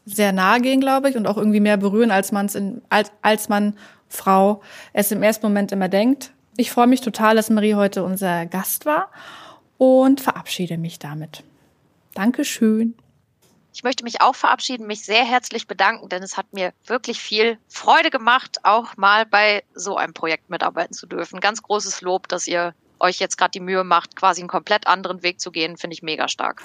Speaker 1: sehr nahe gehen, glaube ich, und auch irgendwie mehr berühren, als man es in, als, als man Frau es im ersten Moment immer denkt. Ich freue mich total, dass Marie heute unser Gast war und verabschiede mich damit. Dankeschön.
Speaker 3: Ich möchte mich auch verabschieden, mich sehr herzlich bedanken, denn es hat mir wirklich viel Freude gemacht, auch mal bei so einem Projekt mitarbeiten zu dürfen. Ganz großes Lob, dass ihr euch jetzt gerade die Mühe macht, quasi einen komplett anderen Weg zu gehen, finde ich mega stark.